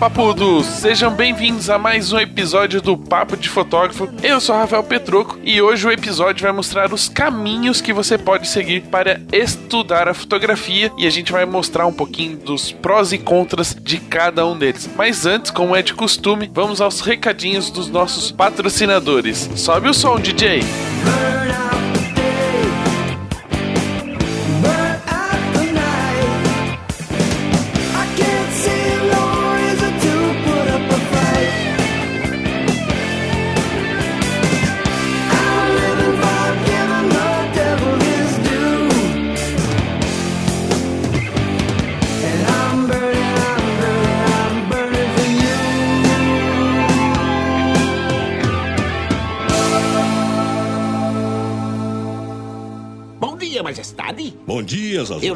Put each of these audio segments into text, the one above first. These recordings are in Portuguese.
Papudos! Sejam bem-vindos a mais um episódio do Papo de Fotógrafo. Eu sou Rafael Petroco e hoje o episódio vai mostrar os caminhos que você pode seguir para estudar a fotografia e a gente vai mostrar um pouquinho dos prós e contras de cada um deles. Mas antes, como é de costume, vamos aos recadinhos dos nossos patrocinadores. Sobe o som, DJ!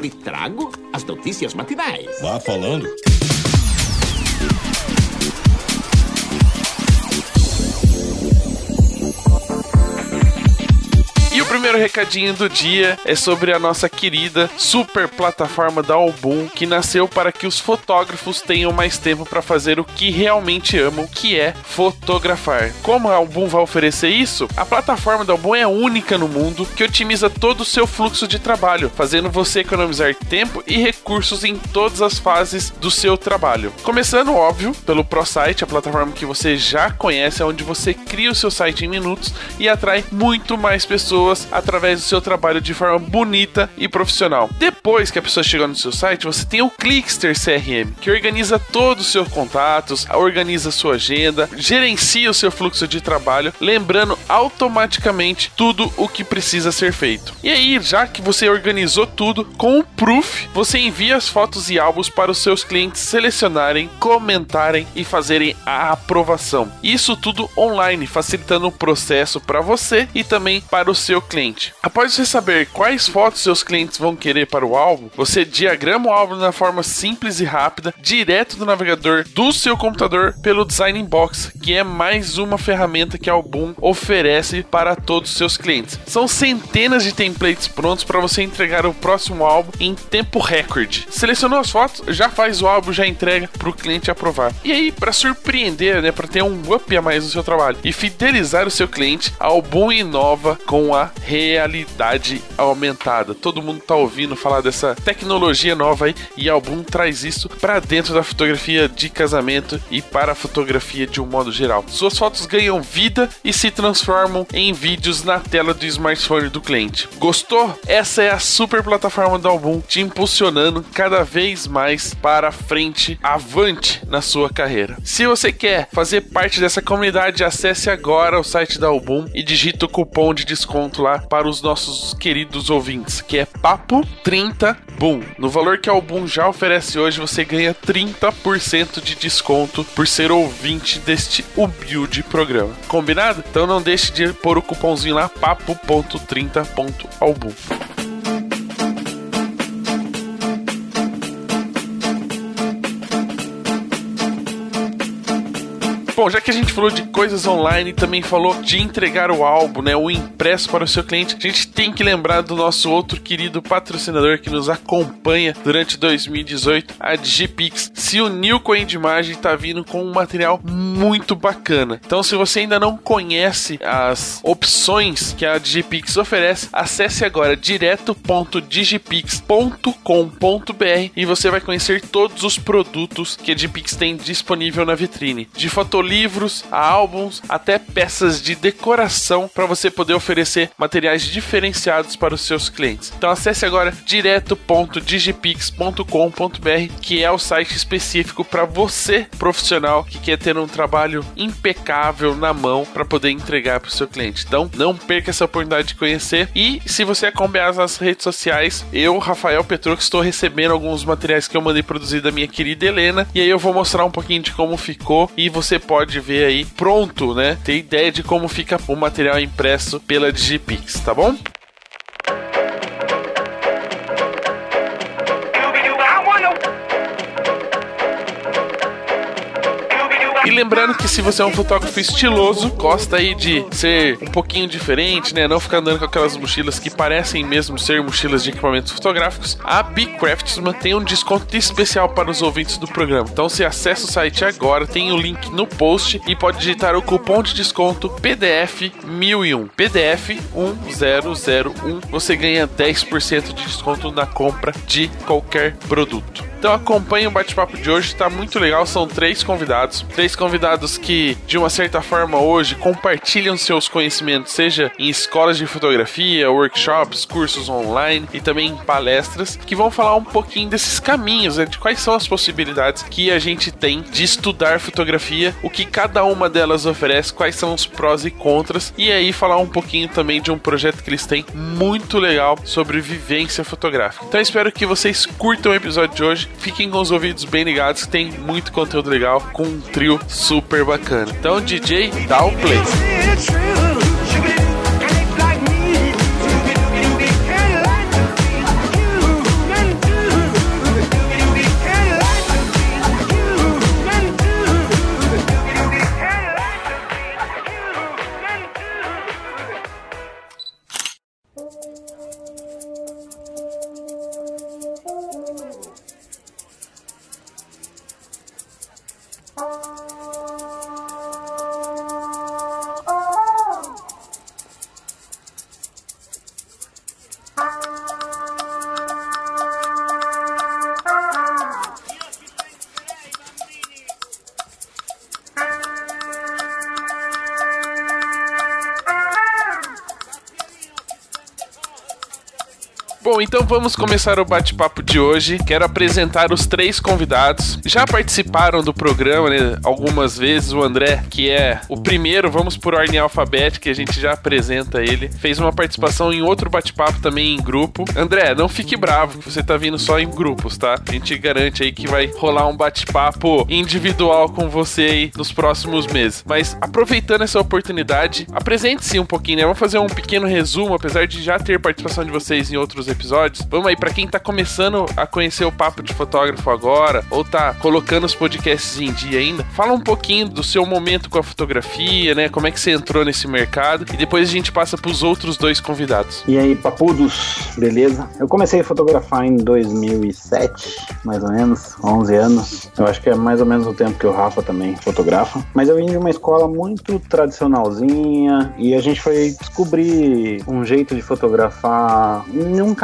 Lhe trago as notícias matinais. Vá falando. Primeiro recadinho do dia é sobre a nossa querida super plataforma da Album, que nasceu para que os fotógrafos tenham mais tempo para fazer o que realmente amam, que é fotografar. Como a Album vai oferecer isso? A plataforma da Album é única no mundo que otimiza todo o seu fluxo de trabalho, fazendo você economizar tempo e recursos em todas as fases do seu trabalho. Começando, óbvio, pelo ProSite, a plataforma que você já conhece, onde você cria o seu site em minutos e atrai muito mais pessoas através do seu trabalho de forma bonita e profissional. Depois que a pessoa chegou no seu site, você tem o Clickster CRM, que organiza todos os seus contatos, organiza sua agenda, gerencia o seu fluxo de trabalho, lembrando automaticamente tudo o que precisa ser feito. E aí, já que você organizou tudo, com o Proof, você envia as fotos e álbuns para os seus clientes selecionarem, comentarem e fazerem a aprovação. Isso tudo online, facilitando o processo para você e também para o seu cliente. Após você saber quais fotos seus clientes vão querer para o álbum, você diagrama o álbum na forma simples e rápida, direto do navegador do seu computador pelo Design Box, que é mais uma ferramenta que a Album oferece para todos os seus clientes. São centenas de templates prontos para você entregar o próximo álbum em tempo recorde. Selecionou as fotos, já faz o álbum, já entrega para o cliente aprovar. E aí, para surpreender, né, para ter um up a mais no seu trabalho e fidelizar o seu cliente, a Album inova com a realidade aumentada. Todo mundo tá ouvindo falar dessa tecnologia nova aí e Album traz isso para dentro da fotografia de casamento e para a fotografia de um modo geral. Suas fotos ganham vida e se transformam em vídeos na tela do smartphone do cliente. Gostou? Essa é a super plataforma da Album te impulsionando cada vez mais para frente, avante na sua carreira. Se você quer fazer parte dessa comunidade, acesse agora o site da Album e digita o cupom de desconto lá para os nossos queridos ouvintes, que é Papo 30 Boom. No valor que a Album já oferece hoje, você ganha 30% de desconto por ser ouvinte deste humilde programa. Combinado? Então não deixe de pôr o cupomzinho lá, papo.30.album. Bom, já que a gente falou de coisas online, também falou de entregar o álbum, né, o impresso para o seu cliente, a gente tem que lembrar do nosso outro querido patrocinador que nos acompanha durante 2018, a Digipix. Se uniu com a Endimagem e está vindo com um material muito bacana. Então, se você ainda não conhece as opções que a Digipix oferece, acesse agora direto.digipix.com.br e você vai conhecer todos os produtos que a Digipix tem disponível na vitrine. De fotolivros a álbuns, até peças de decoração para você poder oferecer materiais diferenciados para os seus clientes. Então acesse agora direto.digipix.com.br, que é o site específico para você profissional que quer ter um trabalho impecável na mão para poder entregar para o seu cliente. Então não perca essa oportunidade de conhecer e se você acompanhar nas redes sociais, eu, Rafael Petro, estou recebendo alguns materiais que eu mandei produzir da minha querida Helena e aí eu vou mostrar um pouquinho de como ficou e você pode ver aí pronto, né? Ter ideia de como fica o material impresso pela Digipix, tá bom? Lembrando que se você é um fotógrafo estiloso, gosta aí de ser um pouquinho diferente, né? Não ficar andando com aquelas mochilas que parecem mesmo ser mochilas de equipamentos fotográficos, a Bcraftsman tem um desconto especial para os ouvintes do programa. Então você acessa o site agora, tem o link no post e pode digitar o cupom de desconto PDF 1001. PDF 1001. Você ganha 10% de desconto na compra de qualquer produto. Então acompanhe o bate-papo de hoje, está muito legal. São três convidados, três convidados que, de uma certa forma, hoje compartilham seus conhecimentos, seja em escolas de fotografia, workshops, cursos online e também em palestras, que vão falar um pouquinho desses caminhos, né, de quais são as possibilidades que a gente tem de estudar fotografia, o que cada uma delas oferece, quais são os prós e contras, e aí falar um pouquinho também de um projeto que eles têm muito legal sobre vivência fotográfica. Então espero que vocês curtam o episódio de hoje fiquem com os ouvidos bem ligados, tem muito conteúdo legal com um trio super bacana. Então, DJ, dá o play. Então vamos começar o bate-papo de hoje. Quero apresentar os três convidados. Já participaram do programa né, algumas vezes. O André, que é o primeiro, vamos por ordem alfabética, a gente já apresenta ele. Fez uma participação em outro bate-papo também em grupo. André, não fique bravo, você tá vindo só em grupos, tá? A gente garante aí que vai rolar um bate-papo individual com você aí nos próximos meses. Mas aproveitando essa oportunidade, apresente-se um pouquinho, né? Vamos fazer um pequeno resumo, apesar de já ter participação de vocês em outros episódios. Vamos aí, para quem tá começando a conhecer o Papo de Fotógrafo agora, ou tá colocando os podcasts em dia ainda, fala um pouquinho do seu momento com a fotografia, né? Como é que você entrou nesse mercado, e depois a gente passa pros outros dois convidados. E aí, papudos, beleza? Eu comecei a fotografar em 2007, mais ou menos, 11 anos. Eu acho que é mais ou menos o tempo que o Rafa também fotografa. Mas eu vim de uma escola muito tradicionalzinha e a gente foi descobrir um jeito de fotografar em um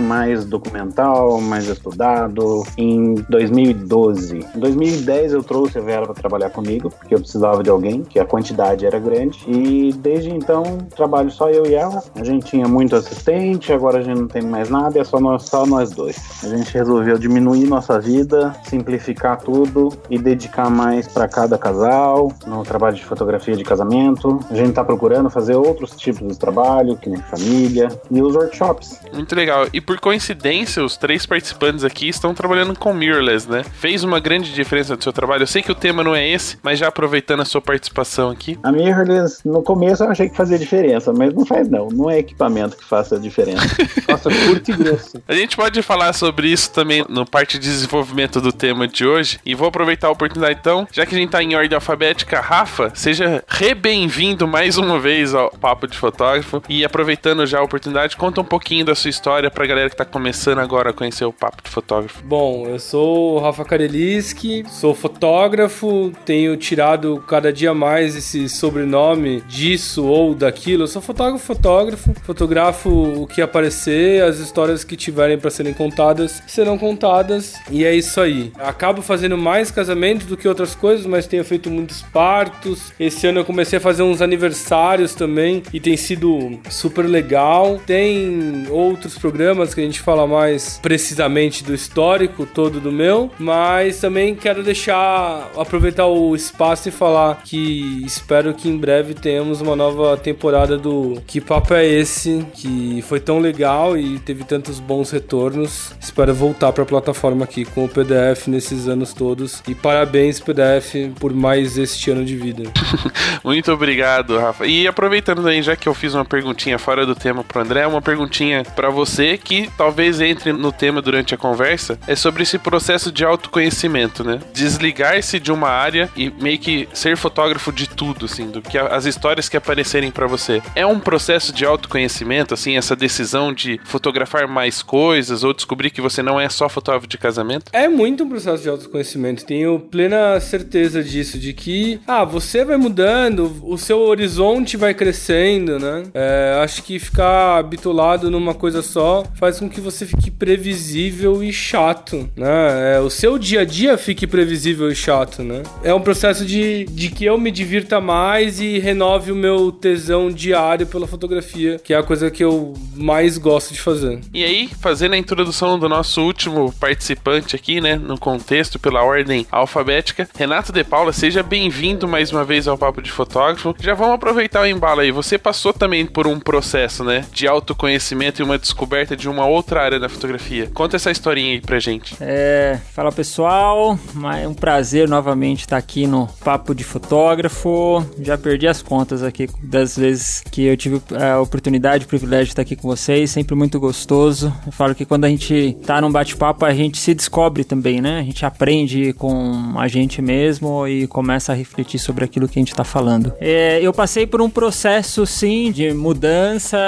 mais documental, mais estudado, em 2012. Em 2010 eu trouxe a Vera para trabalhar comigo, porque eu precisava de alguém, que a quantidade era grande, e desde então trabalho só eu e ela. A gente tinha muito assistente, agora a gente não tem mais nada, é só nós, só nós dois. A gente resolveu diminuir nossa vida, simplificar tudo e dedicar mais para cada casal, no trabalho de fotografia de casamento. A gente está procurando fazer outros tipos de trabalho, que nem família, e os workshops. Muito legal. E por coincidência, os três participantes aqui estão trabalhando com mirrorless, né? Fez uma grande diferença no seu trabalho. Eu sei que o tema não é esse, mas já aproveitando a sua participação aqui. A mirrorless, no começo eu achei que fazia diferença, mas não faz não. Não é equipamento que faça a diferença. Nossa, curto e grosso. A gente pode falar sobre isso também no parte de desenvolvimento do tema de hoje. E vou aproveitar a oportunidade então, já que a gente tá em ordem alfabética, Rafa, seja re-bem-vindo mais uma vez ao Papo de Fotógrafo. E aproveitando já a oportunidade, conta um pouquinho da sua história pra galera que tá começando agora a conhecer o Papo de Fotógrafo. Bom, eu sou o Rafa Kareliski, sou fotógrafo, tenho tirado cada dia mais esse sobrenome disso ou daquilo. Eu sou fotógrafo, fotógrafo, fotografo o que aparecer, as histórias que tiverem para serem contadas serão contadas e é isso aí. Acabo fazendo mais casamentos do que outras coisas, mas tenho feito muitos partos. Esse ano eu comecei a fazer uns aniversários também e tem sido super legal. Tem outros programas que a gente fala mais precisamente do histórico todo do meu, mas também quero deixar aproveitar o espaço e falar que espero que em breve tenhamos uma nova temporada do Que Papo é esse, que foi tão legal e teve tantos bons retornos. Espero voltar para a plataforma aqui com o PDF nesses anos todos e parabéns PDF por mais este ano de vida. Muito obrigado, Rafa. E aproveitando aí, já que eu fiz uma perguntinha fora do tema pro André, uma perguntinha para você você talvez entre no tema durante a conversa é sobre esse processo de autoconhecimento, né? Desligar-se de uma área e meio que ser fotógrafo de tudo, assim, do que as histórias que aparecerem para você. É um processo de autoconhecimento, assim, essa decisão de fotografar mais coisas ou descobrir que você não é só fotógrafo de casamento? É muito um processo de autoconhecimento. Tenho plena certeza disso, de que, ah, você vai mudando, o seu horizonte vai crescendo, né? É, acho que ficar bitolado numa coisa só faz com que você fique previsível e chato, né? É, o seu dia a dia fique previsível e chato, né? É um processo de, de que eu me divirta mais e renove o meu tesão diário pela fotografia, que é a coisa que eu mais gosto de fazer. E aí, fazendo a introdução do nosso último participante aqui, né, no contexto pela ordem alfabética, Renato De Paula, seja bem-vindo mais uma vez ao Papo de Fotógrafo. Já vamos aproveitar o embalo aí. Você passou também por um processo, né, de autoconhecimento e uma descoberta de uma outra área da fotografia. Conta essa historinha aí pra gente. É, fala pessoal, é um prazer novamente estar aqui no Papo de Fotógrafo. Já perdi as contas aqui das vezes que eu tive a oportunidade, o privilégio de estar aqui com vocês, sempre muito gostoso. Eu falo que quando a gente tá num bate-papo, a gente se descobre também, né? A gente aprende com a gente mesmo e começa a refletir sobre aquilo que a gente tá falando. É, eu passei por um processo, sim, de mudança,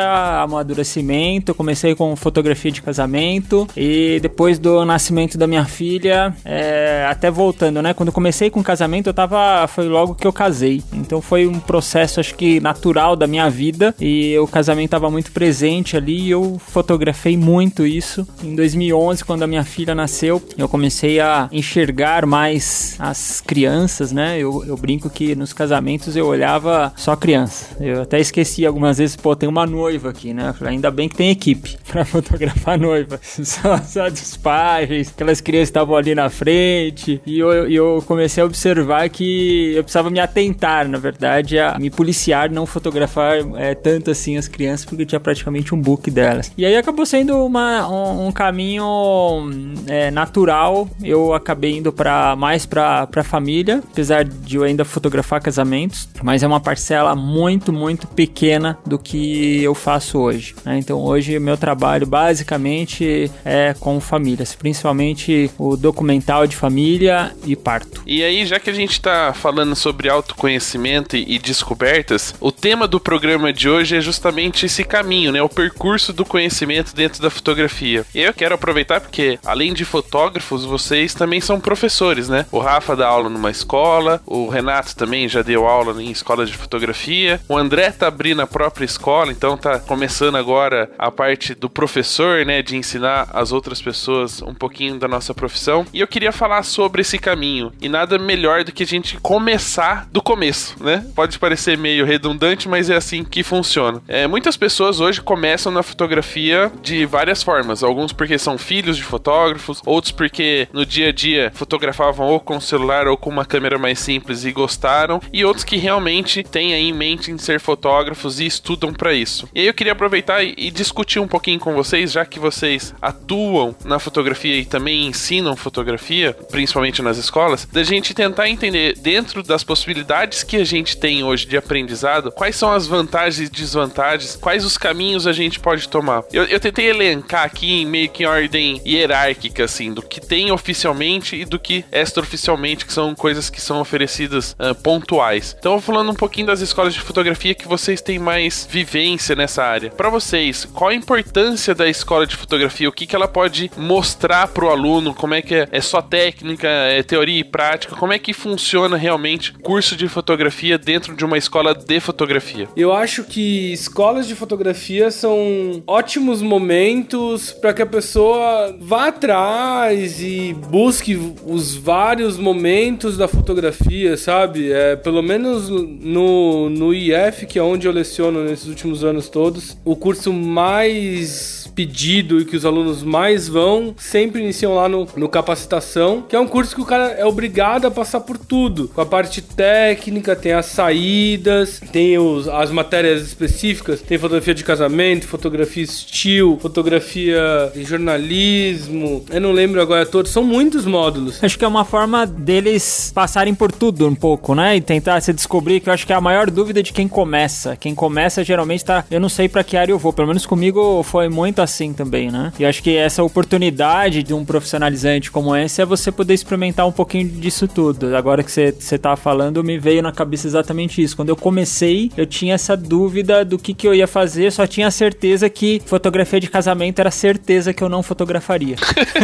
amadurecimento. Comecei com fotografia de casamento e depois do nascimento da minha filha, é, até voltando, né? Quando comecei com casamento, eu tava. Foi logo que eu casei. Então foi um processo, acho que natural da minha vida e o casamento tava muito presente ali e eu fotografei muito isso. Em 2011, quando a minha filha nasceu, eu comecei a enxergar mais as crianças, né? Eu, eu brinco que nos casamentos eu olhava só criança. Eu até esqueci algumas vezes, pô, tem uma noiva aqui, né? Ainda bem que tem equipe para fotografar a noiva. Só, dos pais, aquelas crianças estavam ali na frente. E eu, eu comecei a observar que eu precisava me atentar, na verdade, a me policiar, não fotografar é, tanto assim as crianças, porque tinha praticamente um book delas. E aí acabou sendo uma, um, um caminho é, natural. Eu acabei indo para mais para família, apesar de eu ainda fotografar casamentos, mas é uma parcela muito, muito pequena do que eu faço hoje. Né? Então hoje meu trabalho basicamente é com famílias, principalmente o documental de família e parto. E aí, já que a gente está falando sobre autoconhecimento e, descobertas, o tema do programa de hoje é justamente esse caminho, né? O percurso do conhecimento dentro da fotografia. E eu quero aproveitar porque, além de fotógrafos, vocês também são professores, né? O Rafa dá aula numa escola, o Renato também já deu aula em escola de fotografia, o André tá abrindo a própria escola, então tá começando agora a parte do professor, né? De ensinar as outras pessoas um pouquinho da nossa profissão. E eu queria falar sobre esse caminho. E nada melhor do que a gente começar do começo, né? Pode parecer meio redundante, mas é assim que funciona. É, muitas pessoas hoje começam na fotografia de várias formas. Alguns porque são filhos de fotógrafos, outros porque no dia a dia fotografavam ou com celular ou com uma câmera mais simples e gostaram, e outros que realmente têm aí em mente em ser fotógrafos e estudam para isso. E aí eu queria aproveitar e discutir um pouquinho com vocês, já que vocês atuam na fotografia e também ensinam fotografia, principalmente nas escolas, da gente tentar entender dentro das possibilidades que a gente tem hoje de aprendizado, quais são as vantagens e desvantagens, quais os caminhos a gente pode tomar. Eu, eu tentei elencar aqui meio que em ordem hierárquica, assim, do que tem oficialmente e do que extraoficialmente, que são coisas que são oferecidas uh, pontuais. Então, falando um pouquinho das escolas de fotografia que vocês têm mais vivência nessa área. Para vocês, qual a importância da escola de fotografia? O que, que ela pode mostrar para o aluno? Como é que é, é só técnica, é teoria e prática? Como é que funciona realmente curso de fotografia dentro de uma escola de fotografia? Eu acho que escolas de fotografia são ótimos momentos para que a pessoa vá atrás e busque os vários momentos da fotografia, sabe? É, pelo menos no, no IF, que é onde eu leciono nesses últimos anos todos, o curso mais pedido e que os alunos mais vão, sempre iniciam lá no, no capacitação, que é um curso que o cara é obrigado a passar por tudo. Com a parte técnica, tem as saídas, tem os, as matérias específicas, tem fotografia de casamento, fotografia estilo, fotografia de jornalismo. Eu não lembro agora todos, são muitos módulos. Acho que é uma forma deles passarem por tudo um pouco, né? E tentar se descobrir, que eu acho que é a maior dúvida de quem começa. Quem começa geralmente tá, eu não sei para que área eu vou, pelo menos comigo foi foi assim também, né? E acho que essa oportunidade de um profissionalizante como esse é você poder experimentar um pouquinho disso tudo. Agora que você, você tá falando, me veio na cabeça exatamente isso. Quando eu comecei, eu tinha essa dúvida do que, que eu ia fazer, só tinha certeza que fotografia de casamento era certeza que eu não fotografaria.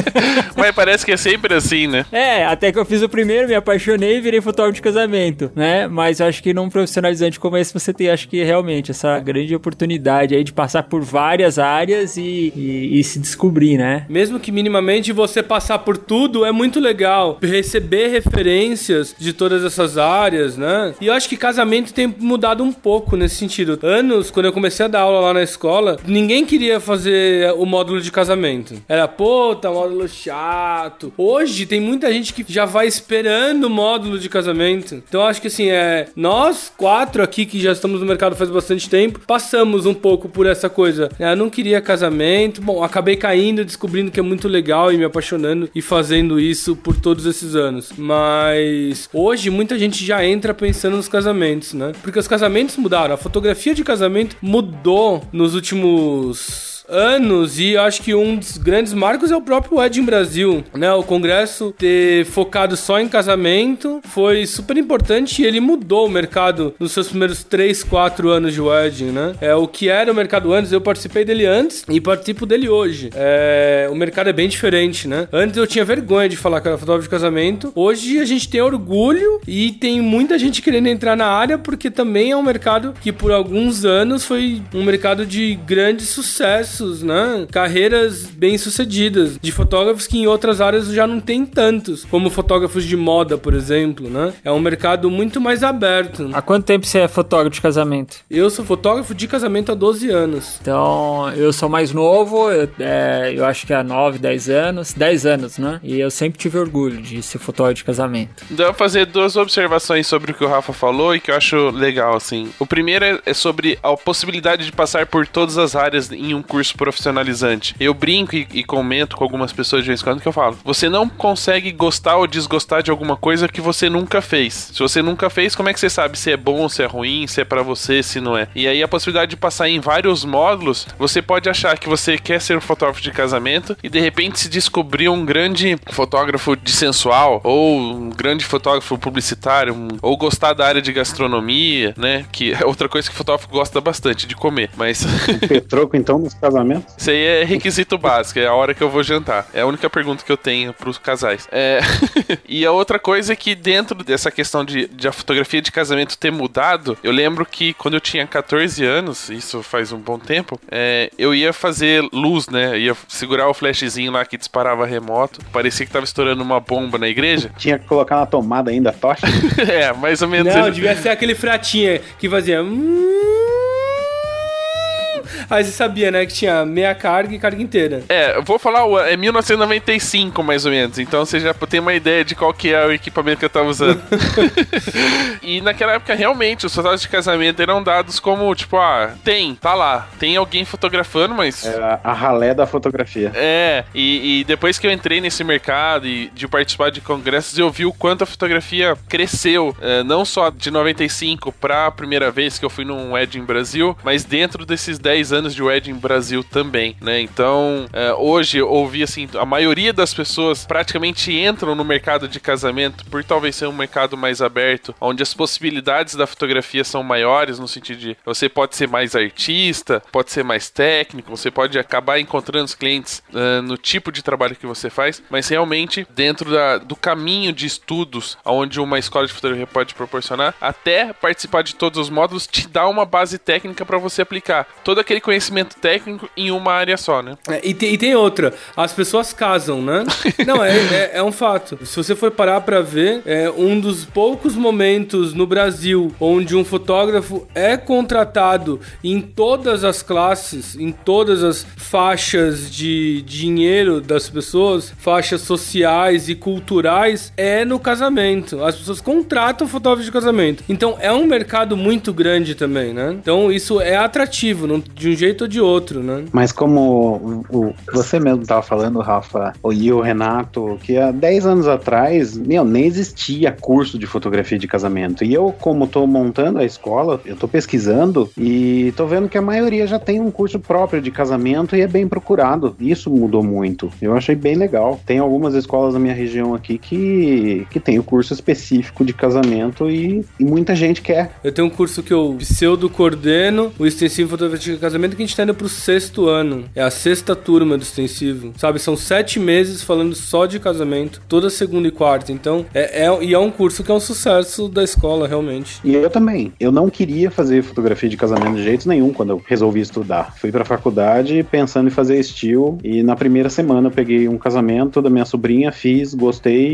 Mas parece que é sempre assim, né? É, até que eu fiz o primeiro, me apaixonei e virei fotógrafo de casamento, né? Mas eu acho que num profissionalizante como esse, você tem, acho que realmente, essa grande oportunidade aí de passar por várias áreas e, e, e se descobrir, né? Mesmo que minimamente você passar por tudo, é muito legal receber referências de todas essas áreas, né? E eu acho que casamento tem mudado um pouco nesse sentido. Anos, quando eu comecei a dar aula lá na escola, ninguém queria fazer o módulo de casamento. Era, pô, tá módulo chato. Hoje tem muita gente que já vai esperando o módulo de casamento. Então acho que assim, é. Nós quatro aqui que já estamos no mercado faz bastante tempo, passamos um pouco por essa coisa. Eu não queria casamento. Bom, acabei caindo, descobrindo que é muito legal e me apaixonando e fazendo isso por todos esses anos. Mas hoje muita gente já entra pensando nos casamentos, né? Porque os casamentos mudaram. A fotografia de casamento mudou nos últimos anos e acho que um dos grandes marcos é o próprio Wedding Brasil, né? O congresso ter focado só em casamento foi super importante e ele mudou o mercado nos seus primeiros 3, 4 anos de Wedding, né? É o que era o mercado antes, eu participei dele antes e participo dele hoje. É, o mercado é bem diferente, né? Antes eu tinha vergonha de falar que era fotógrafo de casamento. Hoje a gente tem orgulho e tem muita gente querendo entrar na área porque também é um mercado que por alguns anos foi um mercado de grande sucesso sucessos, né? Carreiras bem-sucedidas de fotógrafos que em outras áreas já não tem tantos, como fotógrafos de moda, por exemplo, né? É um mercado muito mais aberto. Há quanto tempo você é fotógrafo de casamento? Eu sou fotógrafo de casamento há 12 anos. Então, eu sou mais novo, eu, é, eu acho que há 9, 10 anos, 10 anos, né? E eu sempre tive orgulho de ser fotógrafo de casamento. Dá pra fazer duas observações sobre o que o Rafa falou e que eu acho legal, assim. O primeiro é, é sobre a possibilidade de passar por todas as áreas em um curso profissionalizante. Eu brinco e, e, comento com algumas pessoas de vez em quando que eu falo: você não consegue gostar ou desgostar de alguma coisa que você nunca fez. Se você nunca fez, como é que você sabe se é bom, se é ruim, se é para você, se não é? E aí a possibilidade de passar em vários módulos, você pode achar que você quer ser um fotógrafo de casamento e de repente se descobrir um grande fotógrafo de sensual ou um grande fotógrafo publicitário um, ou gostar da área de gastronomia, né? Que é outra coisa que o fotógrafo gosta bastante de comer. Mas Petroco então nos casamentos isso aí é requisito básico, é a hora que eu vou jantar. É a única pergunta que eu tenho pros casais. É... e a outra coisa é que dentro dessa questão de, de a fotografia de casamento ter mudado, eu lembro que quando eu tinha 14 anos, isso faz um bom tempo, é, eu ia fazer luz, né? Eu ia segurar o flashzinho lá que disparava remoto. Parecia que tava estourando uma bomba na igreja. Tinha que colocar na tomada ainda a tocha? é, mais ou menos. Não, ele... devia ser aquele fratinha que fazia. Aí você sabia, né, que tinha meia carga e carga inteira. É, eu vou falar, é 1995 mais ou menos, então você já tem uma ideia de qual que é o equipamento que eu tava usando. e naquela época, realmente, os fotógrafos de casamento eram dados como, tipo, ah, tem, tá lá, tem alguém fotografando, mas... É a ralé da fotografia. É, e, e depois que eu entrei nesse mercado e de participar de congressos, eu vi o quanto a fotografia cresceu, é, não só de 95 pra primeira vez que eu fui num Wedding Brasil, mas dentro desses 10 10 anos de Wedding Brasil também, né? Então, é, hoje eu ouvi assim, a maioria das pessoas praticamente entram no mercado de casamento por talvez ser um mercado mais aberto, onde as possibilidades da fotografia são maiores, no sentido de você pode ser mais artista, pode ser mais técnico, você pode acabar encontrando os clientes uh, no tipo de trabalho que você faz, mas realmente dentro da, do caminho de estudos onde uma escola de fotografia pode proporcionar, até participar de todos os módulos te dá uma base técnica para você aplicar todo aquele conhecimento técnico em uma área só, né? É, e, tem, e, tem, outra, as pessoas casam, né? Não, é, é, é, um fato. Se você for parar pra ver, é um dos poucos momentos no Brasil onde um fotógrafo é contratado em todas as classes, em todas as faixas de dinheiro das pessoas, faixas sociais e culturais, é no casamento. As pessoas contratam fotógrafos de casamento. Então é um mercado muito grande também, né? Então isso é atrativo. Não, de um jeito ou de outro, né? Mas como o, o- você mesmo estava falando, Rafa, e o Renato, que há 10 anos atrás, meu, nem existia curso de fotografia de casamento. E eu, como tô montando a escola, eu tô pesquisando e tô vendo que a maioria já tem um curso próprio de casamento e é bem procurado. Isso mudou muito. Eu achei bem legal. Tem algumas escolas na minha região aqui que, que tem o curso específico de casamento e, e muita gente quer. Eu tenho um curso que eu pseudo coordeno, o extensivo fotografia de casamento, que a gente tá indo pro sexto ano. É a sexta turma do extensivo. Sabe, são sete meses falando só de casamento, toda segunda e quarta. Então, é, é- e é um curso que é um sucesso da escola, realmente. E eu também. Eu não queria fazer fotografia de casamento de jeito nenhum quando eu resolvi estudar. Fui pra faculdade pensando em fazer estilo e na primeira semana eu peguei um casamento da minha sobrinha, fiz, gostei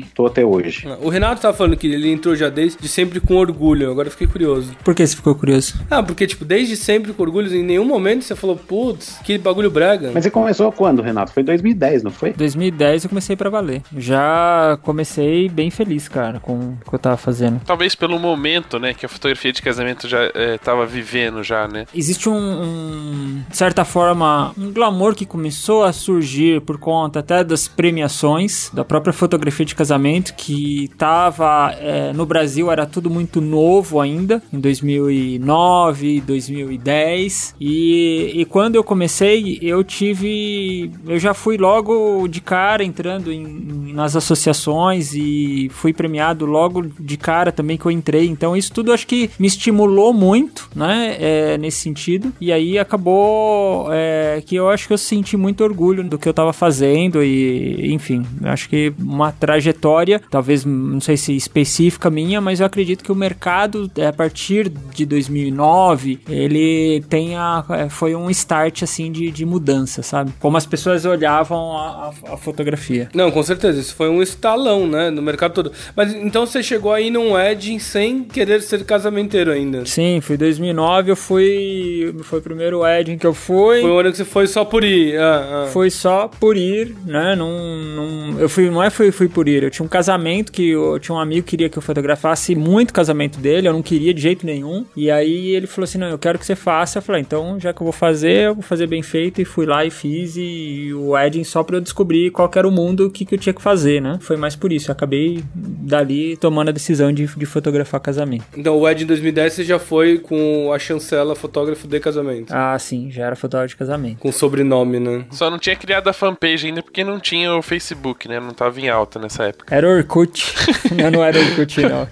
e tô até hoje. O Renato tava falando que ele entrou já desde sempre com orgulho. Agora eu fiquei curioso. Por que você ficou curioso? Ah, porque, tipo, desde sempre com orgulho, em nenhum momento você falou, putz, que bagulho brega. Mas você começou quando, Renato? Foi em 2010, não foi? 2010 eu comecei pra valer. Já comecei bem feliz, cara, com o que eu tava fazendo. Talvez pelo momento, né, que a fotografia de casamento já é, tava vivendo já, né? Existe um, um, de certa forma, um glamour que começou a surgir por conta até das premiações da própria fotografia de casamento, que tava é, no Brasil, era tudo muito novo ainda, em 2009, 2010. E, e quando eu comecei, eu tive. Eu já fui logo de cara entrando em, nas associações e fui premiado logo de cara também que eu entrei. Então, isso tudo acho que me estimulou muito, né? é, nesse sentido. E aí acabou é, que eu acho que eu senti muito orgulho do que eu tava fazendo e, enfim, acho que uma trajetória, talvez, não sei se específica minha, mas eu acredito que o mercado, é, a partir de 2009, ele tenha, é, foi um start, assim, de, de mudança, sabe? Como as pessoas olhavam a, a- a fotografia. Não, com certeza. Isso foi um estalão, né? No mercado todo. Mas então você chegou aí num Edge sem querer ser casamenteiro ainda. Sim, fui 2009, eu fui, foi o primeiro wedding que eu fui. Foi um ano que você foi só por ir. Ah, ah. Foi só por ir, né? Não, não, eu fui, não é fui, fui por ir. Eu tinha um casamento que eu, tinha um amigo que queria que eu fotografasse muito casamento dele. Eu não queria de jeito nenhum. E aí ele falou assim: Não, eu quero que você faça. Eu falei: Então, já que eu vou fazer, eu vou fazer bem feito. E fui lá e fiz. E, o wedding só pra eu descobrir qual que era o mundo, o que, que eu tinha que fazer, né? Foi mais por isso. Eu acabei dali tomando a decisão de, de fotografar casamento. Então o em 2010 você já foi com a chancela fotógrafo de casamento. Ah, sim, já era fotógrafo de casamento. Com sobrenome, né? Só não tinha criado a fanpage ainda porque não tinha o Facebook, né? Não tava em alta nessa época. Era Orkut. não, não era Orkut, não.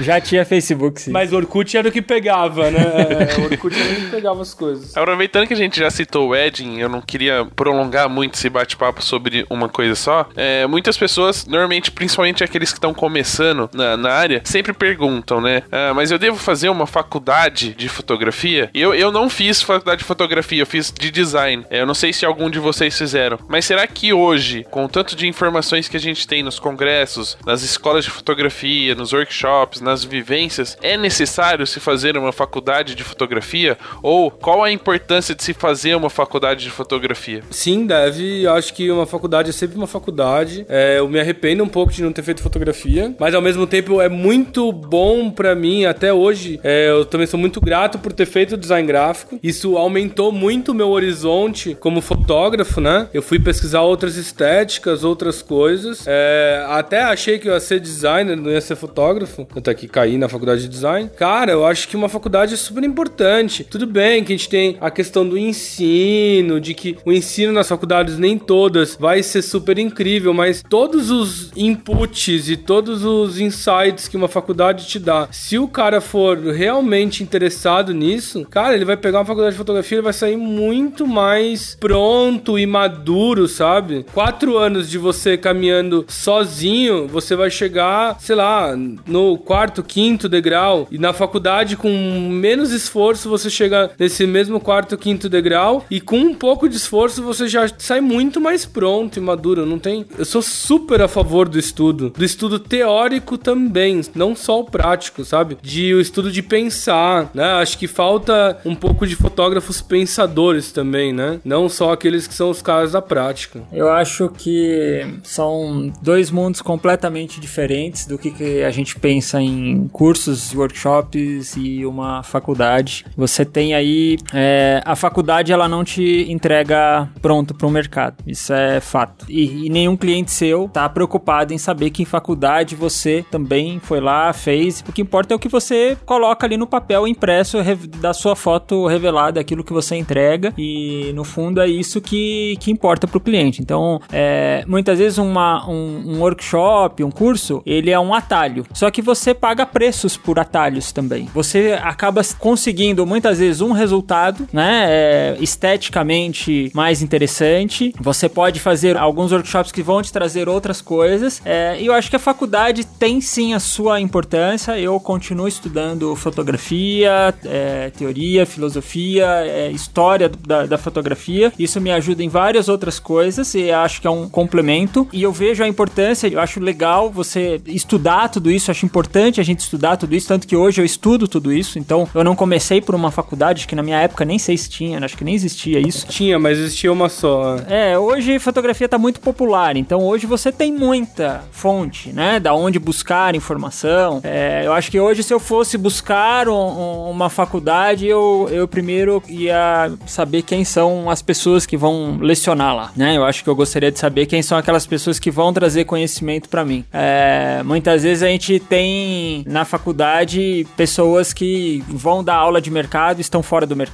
Já tinha Facebook, sim. Mas Orkut era o que pegava, né? Orkut era o que pegava as coisas. Aproveitando que a gente já citou o Wedding, eu não queria prolongar muito esse bate-papo sobre uma coisa só. É, muitas pessoas, normalmente, principalmente aqueles que estão começando na, na área, sempre perguntam, né? "Ah, mas eu devo fazer uma faculdade de fotografia? Eu, eu não fiz faculdade de fotografia, eu fiz de design. É, eu não sei se algum de vocês fizeram. Mas será que hoje, com o tanto de informações que a gente tem nos congressos, nas escolas de fotografia, nos workshops, nas vivências, é necessário se fazer uma faculdade de fotografia? Ou qual a importância de se fazer uma faculdade de fotografia? Sim, deve. Eu acho que uma faculdade é sempre uma faculdade. É, eu me arrependo um pouco de não ter feito fotografia, mas ao mesmo tempo é muito bom pra mim até hoje. É, eu também sou muito grato por ter feito design gráfico. Isso aumentou muito o meu horizonte como fotógrafo, né? Eu fui pesquisar outras estéticas, outras coisas. É, até achei que eu ia ser designer, não ia ser fotógrafo. Até que caí na faculdade de design. Cara, eu acho que uma faculdade é super importante. Tudo bem que a gente tem a questão do ensino, de que o ensino nas faculdades, nem todas, vai ser super incrível, mas todos os inputs e todos os insights que uma faculdade te dá, se o cara for realmente interessado nisso, cara, ele vai pegar uma faculdade de fotografia e vai sair muito mais pronto e maduro, sabe? Quatro anos de você caminhando sozinho, você vai chegar, sei lá, no quarto, quinto degrau, e na faculdade com menos esforço você chega nesse mesmo quarto, quinto degrau, e com um pouco de esforço você já sai muito mais pronto e maduro, não tem? Eu sou super a favor do estudo, do estudo teórico também, não só o prático, sabe? De o estudo de pensar, né? Acho que falta um pouco de fotógrafos pensadores também, né? Não só aqueles que são os caras da prática. Eu acho que são dois mundos completamente diferentes do que, que a gente pensa em cursos, workshops e uma faculdade. Você tem aí é, a faculdade ela não te entrega pronto para o mercado. Isso é fato. E, e, nenhum cliente seu tá preocupado em saber que em faculdade você também foi lá, fez. O que importa é o que você coloca ali no papel impresso da sua foto revelada, aquilo que você entrega. E no fundo é isso que, que importa para o cliente. Então, é, muitas vezes uma, um, um workshop, um curso, ele é um atalho. Só que você paga preços por atalhos também. Você acaba conseguindo muitas vezes um resultado, né, é, esteticamente mais interessante. Você pode fazer alguns workshops que vão te trazer outras coisas. É, e eu acho que a faculdade tem sim a sua importância. Eu continuo estudando fotografia, é, teoria, filosofia, é, história da, da fotografia. Isso me ajuda em várias outras coisas e acho que é um complemento. E eu vejo a importância, eu acho legal você estudar tudo isso, acho importante a gente estudar tudo isso, tanto que hoje eu estudo tudo isso. Então eu não comecei por uma faculdade, que na minha época nem sei se tinha, acho que nem existia isso. Tinha, mas existia uma só. É, hoje fotografia tá muito popular, então hoje você tem muita fonte, né? Da onde buscar informação. É, eu acho que hoje, se eu fosse buscar um, um, uma faculdade, eu, eu primeiro ia saber quem são as pessoas que vão lecionar lá, né? Eu acho que eu gostaria de saber quem são aquelas pessoas que vão trazer conhecimento para mim. É, muitas vezes a gente tem na faculdade pessoas que vão dar aula de mercado e estão fora do mercado,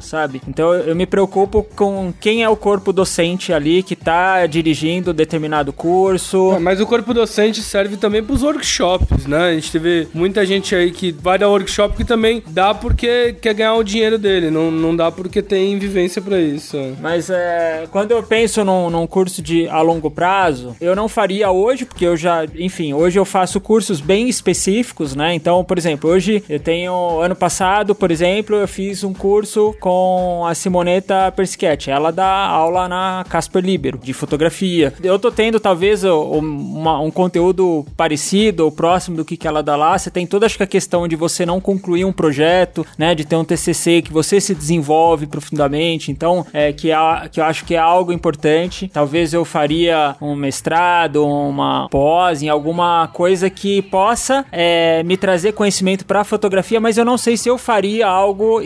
sabe? Então eu me preocupo com quem é o corpo docente ali que tá dirigindo determinado curso. É, mas o corpo docente serve também para os workshops, né? A gente teve muita gente aí que vai dar workshop que também dá porque quer ganhar o dinheiro dele, não, não dá porque tem vivência para isso. Mas é, quando eu penso num, num curso de a longo prazo, eu não faria hoje, porque eu já, enfim, hoje eu faço cursos bem específicos, né? Então, por exemplo, hoje eu tenho, ano passado, por exemplo, eu fiz um curso com a Simoneta Perschetti. Ela dá aula na Casper Libero, de fotografia. Eu tô tendo, talvez, uma, um conteúdo parecido ou próximo do que, que ela dá lá. Você tem toda, acho que a questão de você não concluir um projeto, né? De ter um TCC que você se desenvolve profundamente. Então, é, que, é, que eu acho que é algo importante. Talvez eu faria um mestrado, uma pós em alguma coisa que possa é, me trazer conhecimento para fotografia, mas eu não sei se eu faria algo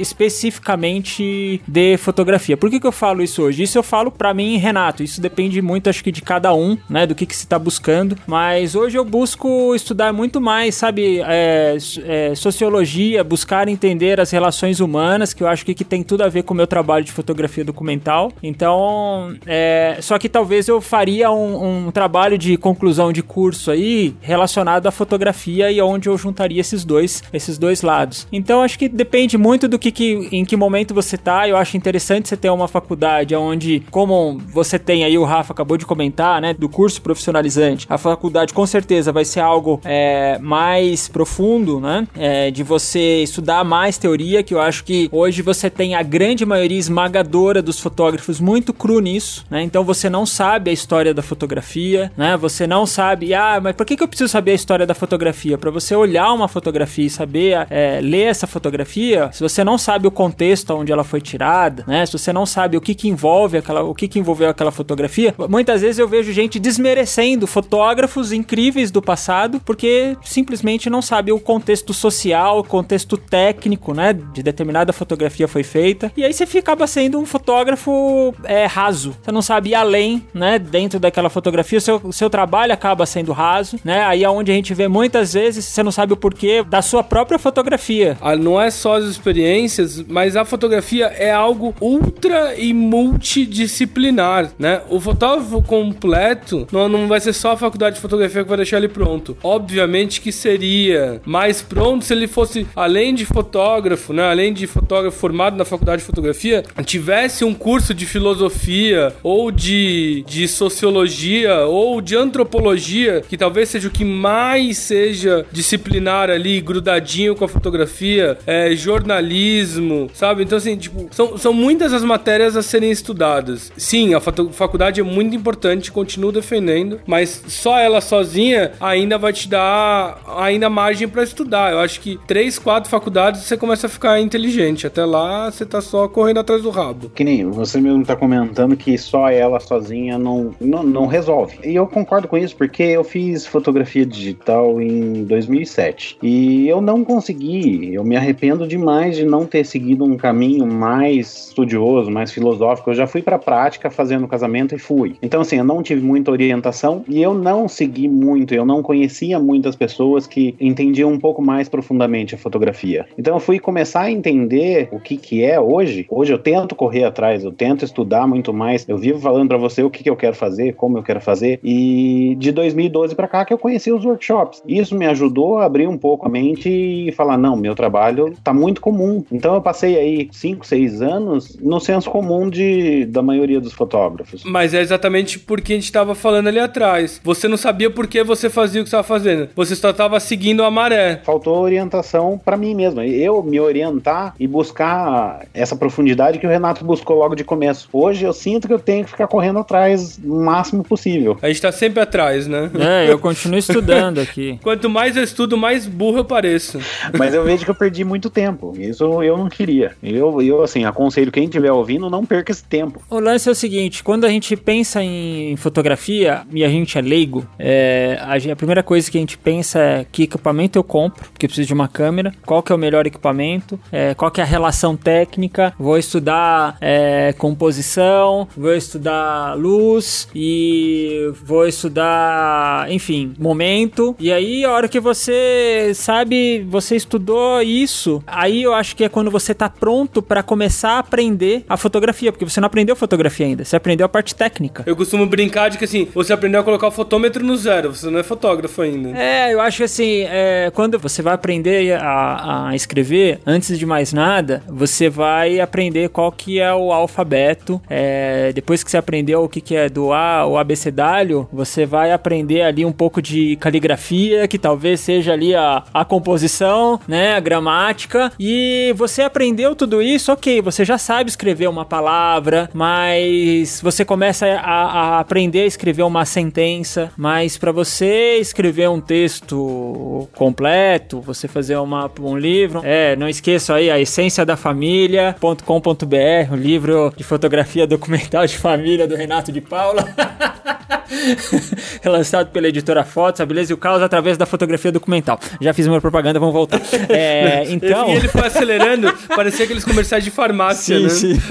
especificamente de fotografia. Por que, que eu falo isso hoje? Isso eu falo para mim, Renato. Isso depende muito, acho que de cada um, né? Do que, que se está buscando. Mas hoje eu busco estudar muito mais, sabe, é, é, sociologia, buscar entender as relações humanas, que eu acho que, que tem tudo a ver com o meu trabalho de fotografia documental. Então, é, só que talvez eu faria um, um trabalho de conclusão de curso aí relacionado à fotografia e onde eu juntaria esses dois, esses dois lados. Então, acho que depende muito do que, que em que momento você tá. Eu acho interessante você ter uma faculdade onde, como você tem aí, o Rafa acabou de comentar, né, do curso profissionalizante, a faculdade com certeza vai ser algo é, mais profundo, né, é, de você estudar mais teoria, que eu acho que hoje você tem a grande maioria esmagadora dos fotógrafos muito cru nisso, né, então você não sabe a história da fotografia, né, você não sabe, ah, mas por que, que eu preciso saber a história da fotografia? Para você olhar uma fotografia e saber é, ler essa fotografia, se você não sabe o contexto onde ela foi tirada, né, se você não sabe o que que envolve aquela, o que que envolveu aquela fotografia, muitas vezes eu vejo gente desmerecendo fotógrafos incríveis do passado porque simplesmente não sabe o contexto social, o contexto técnico, né, de determinada fotografia foi feita. E aí você acaba sendo um fotógrafo é, raso. Você não sabe ir além, né, dentro daquela fotografia, o seu, seu trabalho acaba sendo raso, né? Aí é onde a gente vê muitas vezes, você não sabe o porquê da sua própria fotografia. Ah, não é só as experiências, mas a fotografia é algo ultra e multidisciplinar, né? O fotógrafo completo não, não vai ser só a faculdade de fotografia que vai deixar ele pronto. Obviamente que seria mais pronto se ele fosse, além de fotógrafo, né? Além de fotógrafo formado na faculdade de fotografia, tivesse um curso de filosofia ou de, de sociologia ou de antropologia, que talvez seja o que mais seja disciplinar ali, grudadinho com a fotografia, é, jornalismo, sabe? Então, assim, tipo, são, são muitas as matérias a serem estudadas. Sim, a faculdade é muito importante, continuo defendendo, mas só ela sozinha ainda vai te dar ainda margem para estudar. Eu acho que três, quatro faculdades você começa a ficar inteligente. Até lá você tá só correndo atrás do rabo. Que nem você mesmo tá comentando que só ela sozinha não, não, não resolve. E eu concordo com isso porque eu fiz fotografia digital em 2007 e eu não consegui, eu me arrependo demais de não ter seguido seguido um caminho mais estudioso, mais filosófico. Eu já fui para a prática fazendo casamento e fui. Então, assim, eu não tive muita orientação e eu não segui muito, eu não conhecia muitas pessoas que entendiam um pouco mais profundamente a fotografia. Então, eu fui começar a entender o que, que é hoje. Hoje eu tento correr atrás, eu tento estudar muito mais. Eu vivo falando para você o que, que eu quero fazer, como eu quero fazer. E de 2012 para cá que eu conheci os workshops. Isso me ajudou a abrir um pouco a mente e falar: não, meu trabalho tá muito comum. Então, eu passei aí 5, 6 anos no senso comum de, da maioria dos fotógrafos. Mas é exatamente porque a gente estava falando ali atrás. Você não sabia por que você fazia o que estava fazendo. Você só estava seguindo a maré. Faltou orientação para mim mesmo. Eu me orientar e buscar essa profundidade que o Renato buscou logo de começo. Hoje eu sinto que eu tenho que ficar correndo atrás o máximo possível. A gente tá sempre atrás, né? É, eu continuo estudando aqui. Quanto mais eu estudo, mais burro eu pareço. Mas eu vejo que eu perdi muito tempo. Isso eu não queria. Eu, eu assim, aconselho quem estiver ouvindo, não perca esse tempo. O lance é o seguinte: quando a gente pensa em fotografia e a gente é leigo, é, a, primeira coisa que a gente pensa é que equipamento eu compro, porque eu preciso de uma câmera, qual que é o melhor equipamento, é, qual que é a relação técnica, vou estudar é, composição, vou estudar luz e vou estudar, enfim, momento. E aí, a hora que você sabe, você estudou isso, aí eu acho que é quando você tá pronto para começar a aprender a fotografia, porque você não aprendeu fotografia ainda, você aprendeu a parte técnica. Eu costumo brincar de que assim, você aprendeu a colocar o fotômetro no zero, você não é fotógrafo ainda. É, eu acho que assim, é, quando você vai aprender a, a, escrever, antes de mais nada, você vai aprender qual que é o alfabeto. É, depois que você aprendeu o que, que é do A, o abecedário, você vai aprender ali um pouco de caligrafia, que talvez seja ali a, a composição, né, a gramática, e você aprendeu tudo isso, ok, você já sabe escrever uma palavra, mas você começa a, a aprender a escrever uma sentença, mas para você escrever um texto completo, você fazer uma, um livro, é, não esqueça aí a essência da família.com.br, o livro de fotografia documental de família do Renato de Paula. Lançado pela editora Fotos, a beleza e o caos através da fotografia documental. Já fiz uma propaganda, vamos voltar. É, então. E ele foi acelerando, parecia aqueles comerciais de farmácia, sim, né? Sim.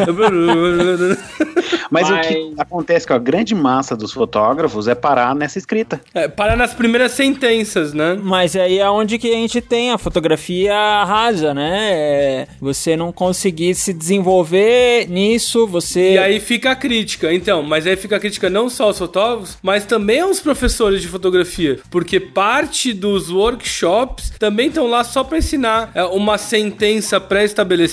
Mas, Mas, o que acontece com a grande massa dos fotógrafos é parar nessa escrita. É, parar nas primeiras sentenças, né? Mas aí é onde que a gente tem a fotografia rasa, né? É você não conseguir se desenvolver nisso, você. E aí fica a crítica. Então, mas aí fica a crítica não só aos fotógrafos, mas também aos professores de fotografia. Porque parte dos workshops também estão lá só para ensinar é, uma sentença pré-estabelecida,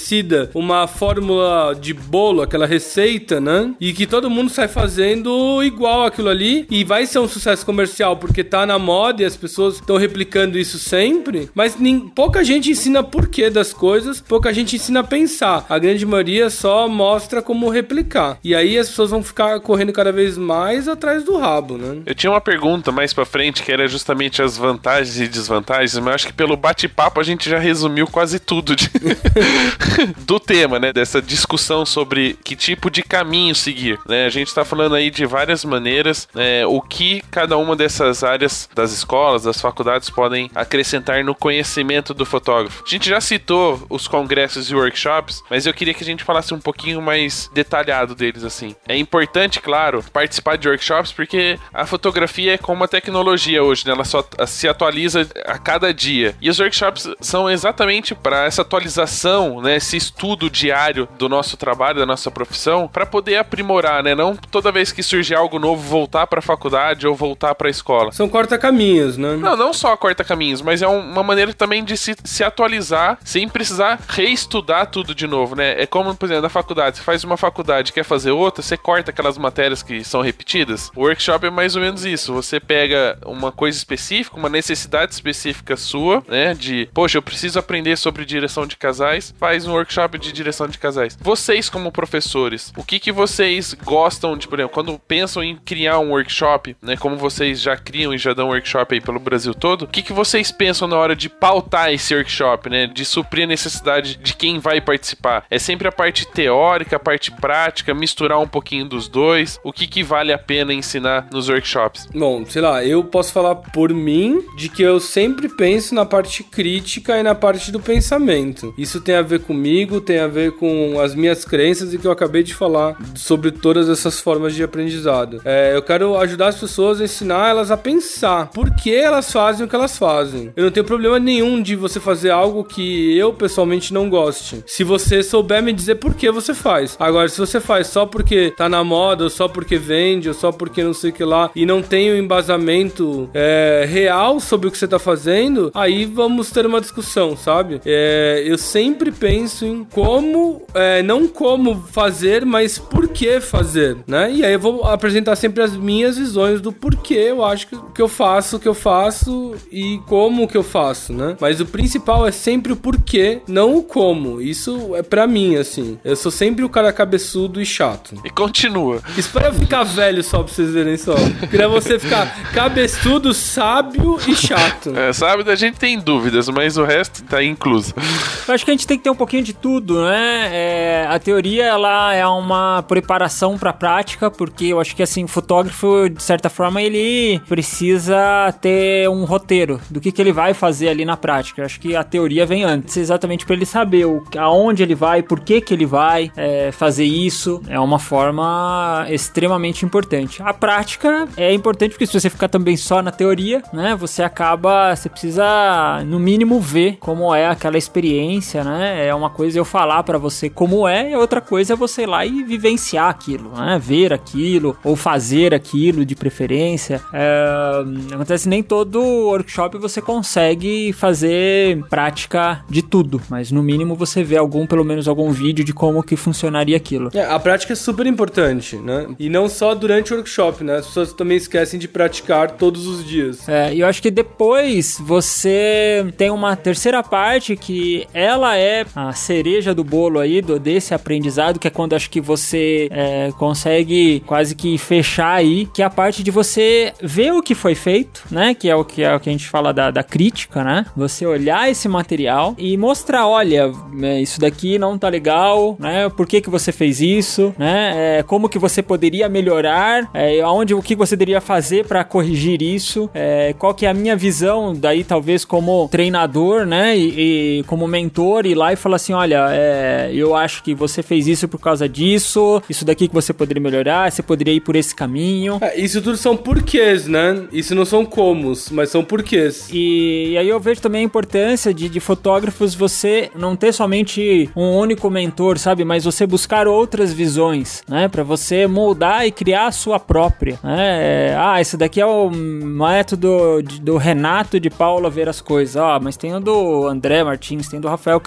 uma fórmula de bolo, aquela receita, né? E que todo mundo sai fazendo igual aquilo ali e vai ser um sucesso comercial porque tá na moda e as pessoas estão replicando isso sempre, mas nem, pouca gente ensina porquê das coisas, pouca gente ensina a pensar. A grande maioria só mostra como replicar. E aí as pessoas vão ficar correndo cada vez mais atrás do rabo, né? Eu tinha uma pergunta mais para frente que era justamente as vantagens e desvantagens, mas acho que pelo bate-papo a gente já resumiu quase tudo de... do tema, né? Dessa discussão sobre que tipo de caminho seguir, né? A gente está falando aí de várias maneiras, né? O que cada uma dessas áreas das escolas, das faculdades podem acrescentar no conhecimento do fotógrafo. A gente já citou os congressos e workshops, mas eu queria que a gente falasse um pouquinho mais detalhado deles assim. É importante, claro, participar de workshops porque a fotografia é como uma tecnologia hoje, né? Ela só se atualiza a cada dia. E os workshops são exatamente para essa atualização, né? Esse estudo diário do nosso trabalho, da nossa profissão, para poder aprimorar, né? Não toda vez que surgir algo novo voltar para a faculdade ou voltar para a escola. São corta-caminhos, né? Não, não só corta-caminhos, mas é uma maneira também de se, se atualizar sem precisar reestudar tudo de novo, né? É como, por exemplo, na faculdade. Você faz uma faculdade quer fazer outra, você corta aquelas matérias que são repetidas. O workshop é mais ou menos isso. Você pega uma coisa específica, uma necessidade específica sua, né? De, poxa, eu preciso aprender sobre direção de casais, faz um workshop de direção de casais. Vocês, como professores, o que, que vocês gostam de, por exemplo, quando pensam em criar um workshop, né? Como vocês já criam e já dão workshop aí pelo Brasil todo, o que, que vocês pensam na hora de pautar esse workshop, né? De suprir a necessidade de quem vai participar? É sempre a parte teórica, a parte prática, misturar um pouquinho dos dois? O que, que vale a pena ensinar? nos workshops? Bom, sei lá, eu posso falar por mim de que eu sempre penso na parte crítica e na parte do pensamento. Isso tem a ver comigo, tem a ver com as minhas crenças e que eu acabei de falar sobre todas essas formas de aprendizado. É, eu quero ajudar as pessoas a ensinar elas a pensar por que elas fazem o que elas fazem. Eu não tenho problema nenhum de você fazer algo que eu pessoalmente não goste. Se você souber me dizer por que você faz. Agora, se você faz só porque tá na moda, ou só porque vende, ou só porque não sei o que lá, e não tem o um embasamento é, real sobre o que você tá fazendo, aí vamos ter uma discussão, sabe? É, eu sempre penso em como, é, não como fazer, mas por que fazer, né? E aí eu vou apresentar sempre as minhas visões do porquê eu acho que, que eu faço o que eu faço e como que eu faço, né? Mas o principal é sempre o porquê, não o como. Isso é para mim, assim. Eu sou sempre o cara cabeçudo e chato. E continua. Espera eu ficar velho só pra vocês verem só. Queria você ficar cabeçudo, sábio e chato. É, sábio a gente tem dúvidas, mas o resto tá incluso. Eu acho que a gente tem que ter um pouquinho de tudo, né? É, a teoria, ela é uma preparação pra prática, porque eu acho que, assim, o fotógrafo, de certa forma, ele precisa ter um roteiro do que, que ele vai fazer ali na prática. Eu acho que a teoria vem antes, exatamente para ele saber o, aonde ele vai, por que, que ele vai é, fazer isso. É uma forma extremamente importante. A prática é importante porque se você ficar também só na teoria, né, você acaba, você precisa no mínimo ver como é aquela experiência, né? É uma coisa eu falar para você como é, e outra coisa é você ir lá e vivenciar aquilo, né? Ver aquilo ou fazer aquilo de preferência. É, acontece nem todo workshop você consegue fazer prática de tudo, mas no mínimo você vê algum, pelo menos algum vídeo de como que funcionaria aquilo. É, a prática é super importante, né? E não só durante o workshop, né? As pessoas também esquecem de praticar todos os dias. É, e eu acho que depois você tem uma terceira parte que ela é a cereja do bolo aí do, desse aprendizado, que é quando acho que você é, consegue quase que fechar aí, que é a parte de você ver o que foi feito, né? Que é o que, é o que a gente fala da, da crítica, né? Você olhar esse material e mostrar, olha, é, isso daqui não tá legal, né? Por que que você fez isso, né? É, como que você poderia melhorar, é, aonde, o que você deveria fazer para corrigir isso, é, qual que é a minha visão daí talvez como treinador, né? E, e como mentor ir lá e falar assim, olha, é, eu acho que você fez isso por causa disso, isso daqui que você poderia melhorar, você poderia ir por esse caminho. É, isso tudo são porquês, né? Isso não são comos, mas são porquês. E, e aí eu vejo também a importância de, de fotógrafos você não ter somente um único mentor, sabe? Mas você buscar outras visões, né? Para você moldar e criar a sua própria, né? É, ah, esse daqui é o método de, do Renato de Paula ver as coisas. Ah, mas tem o do André Martins, tem o do Rafael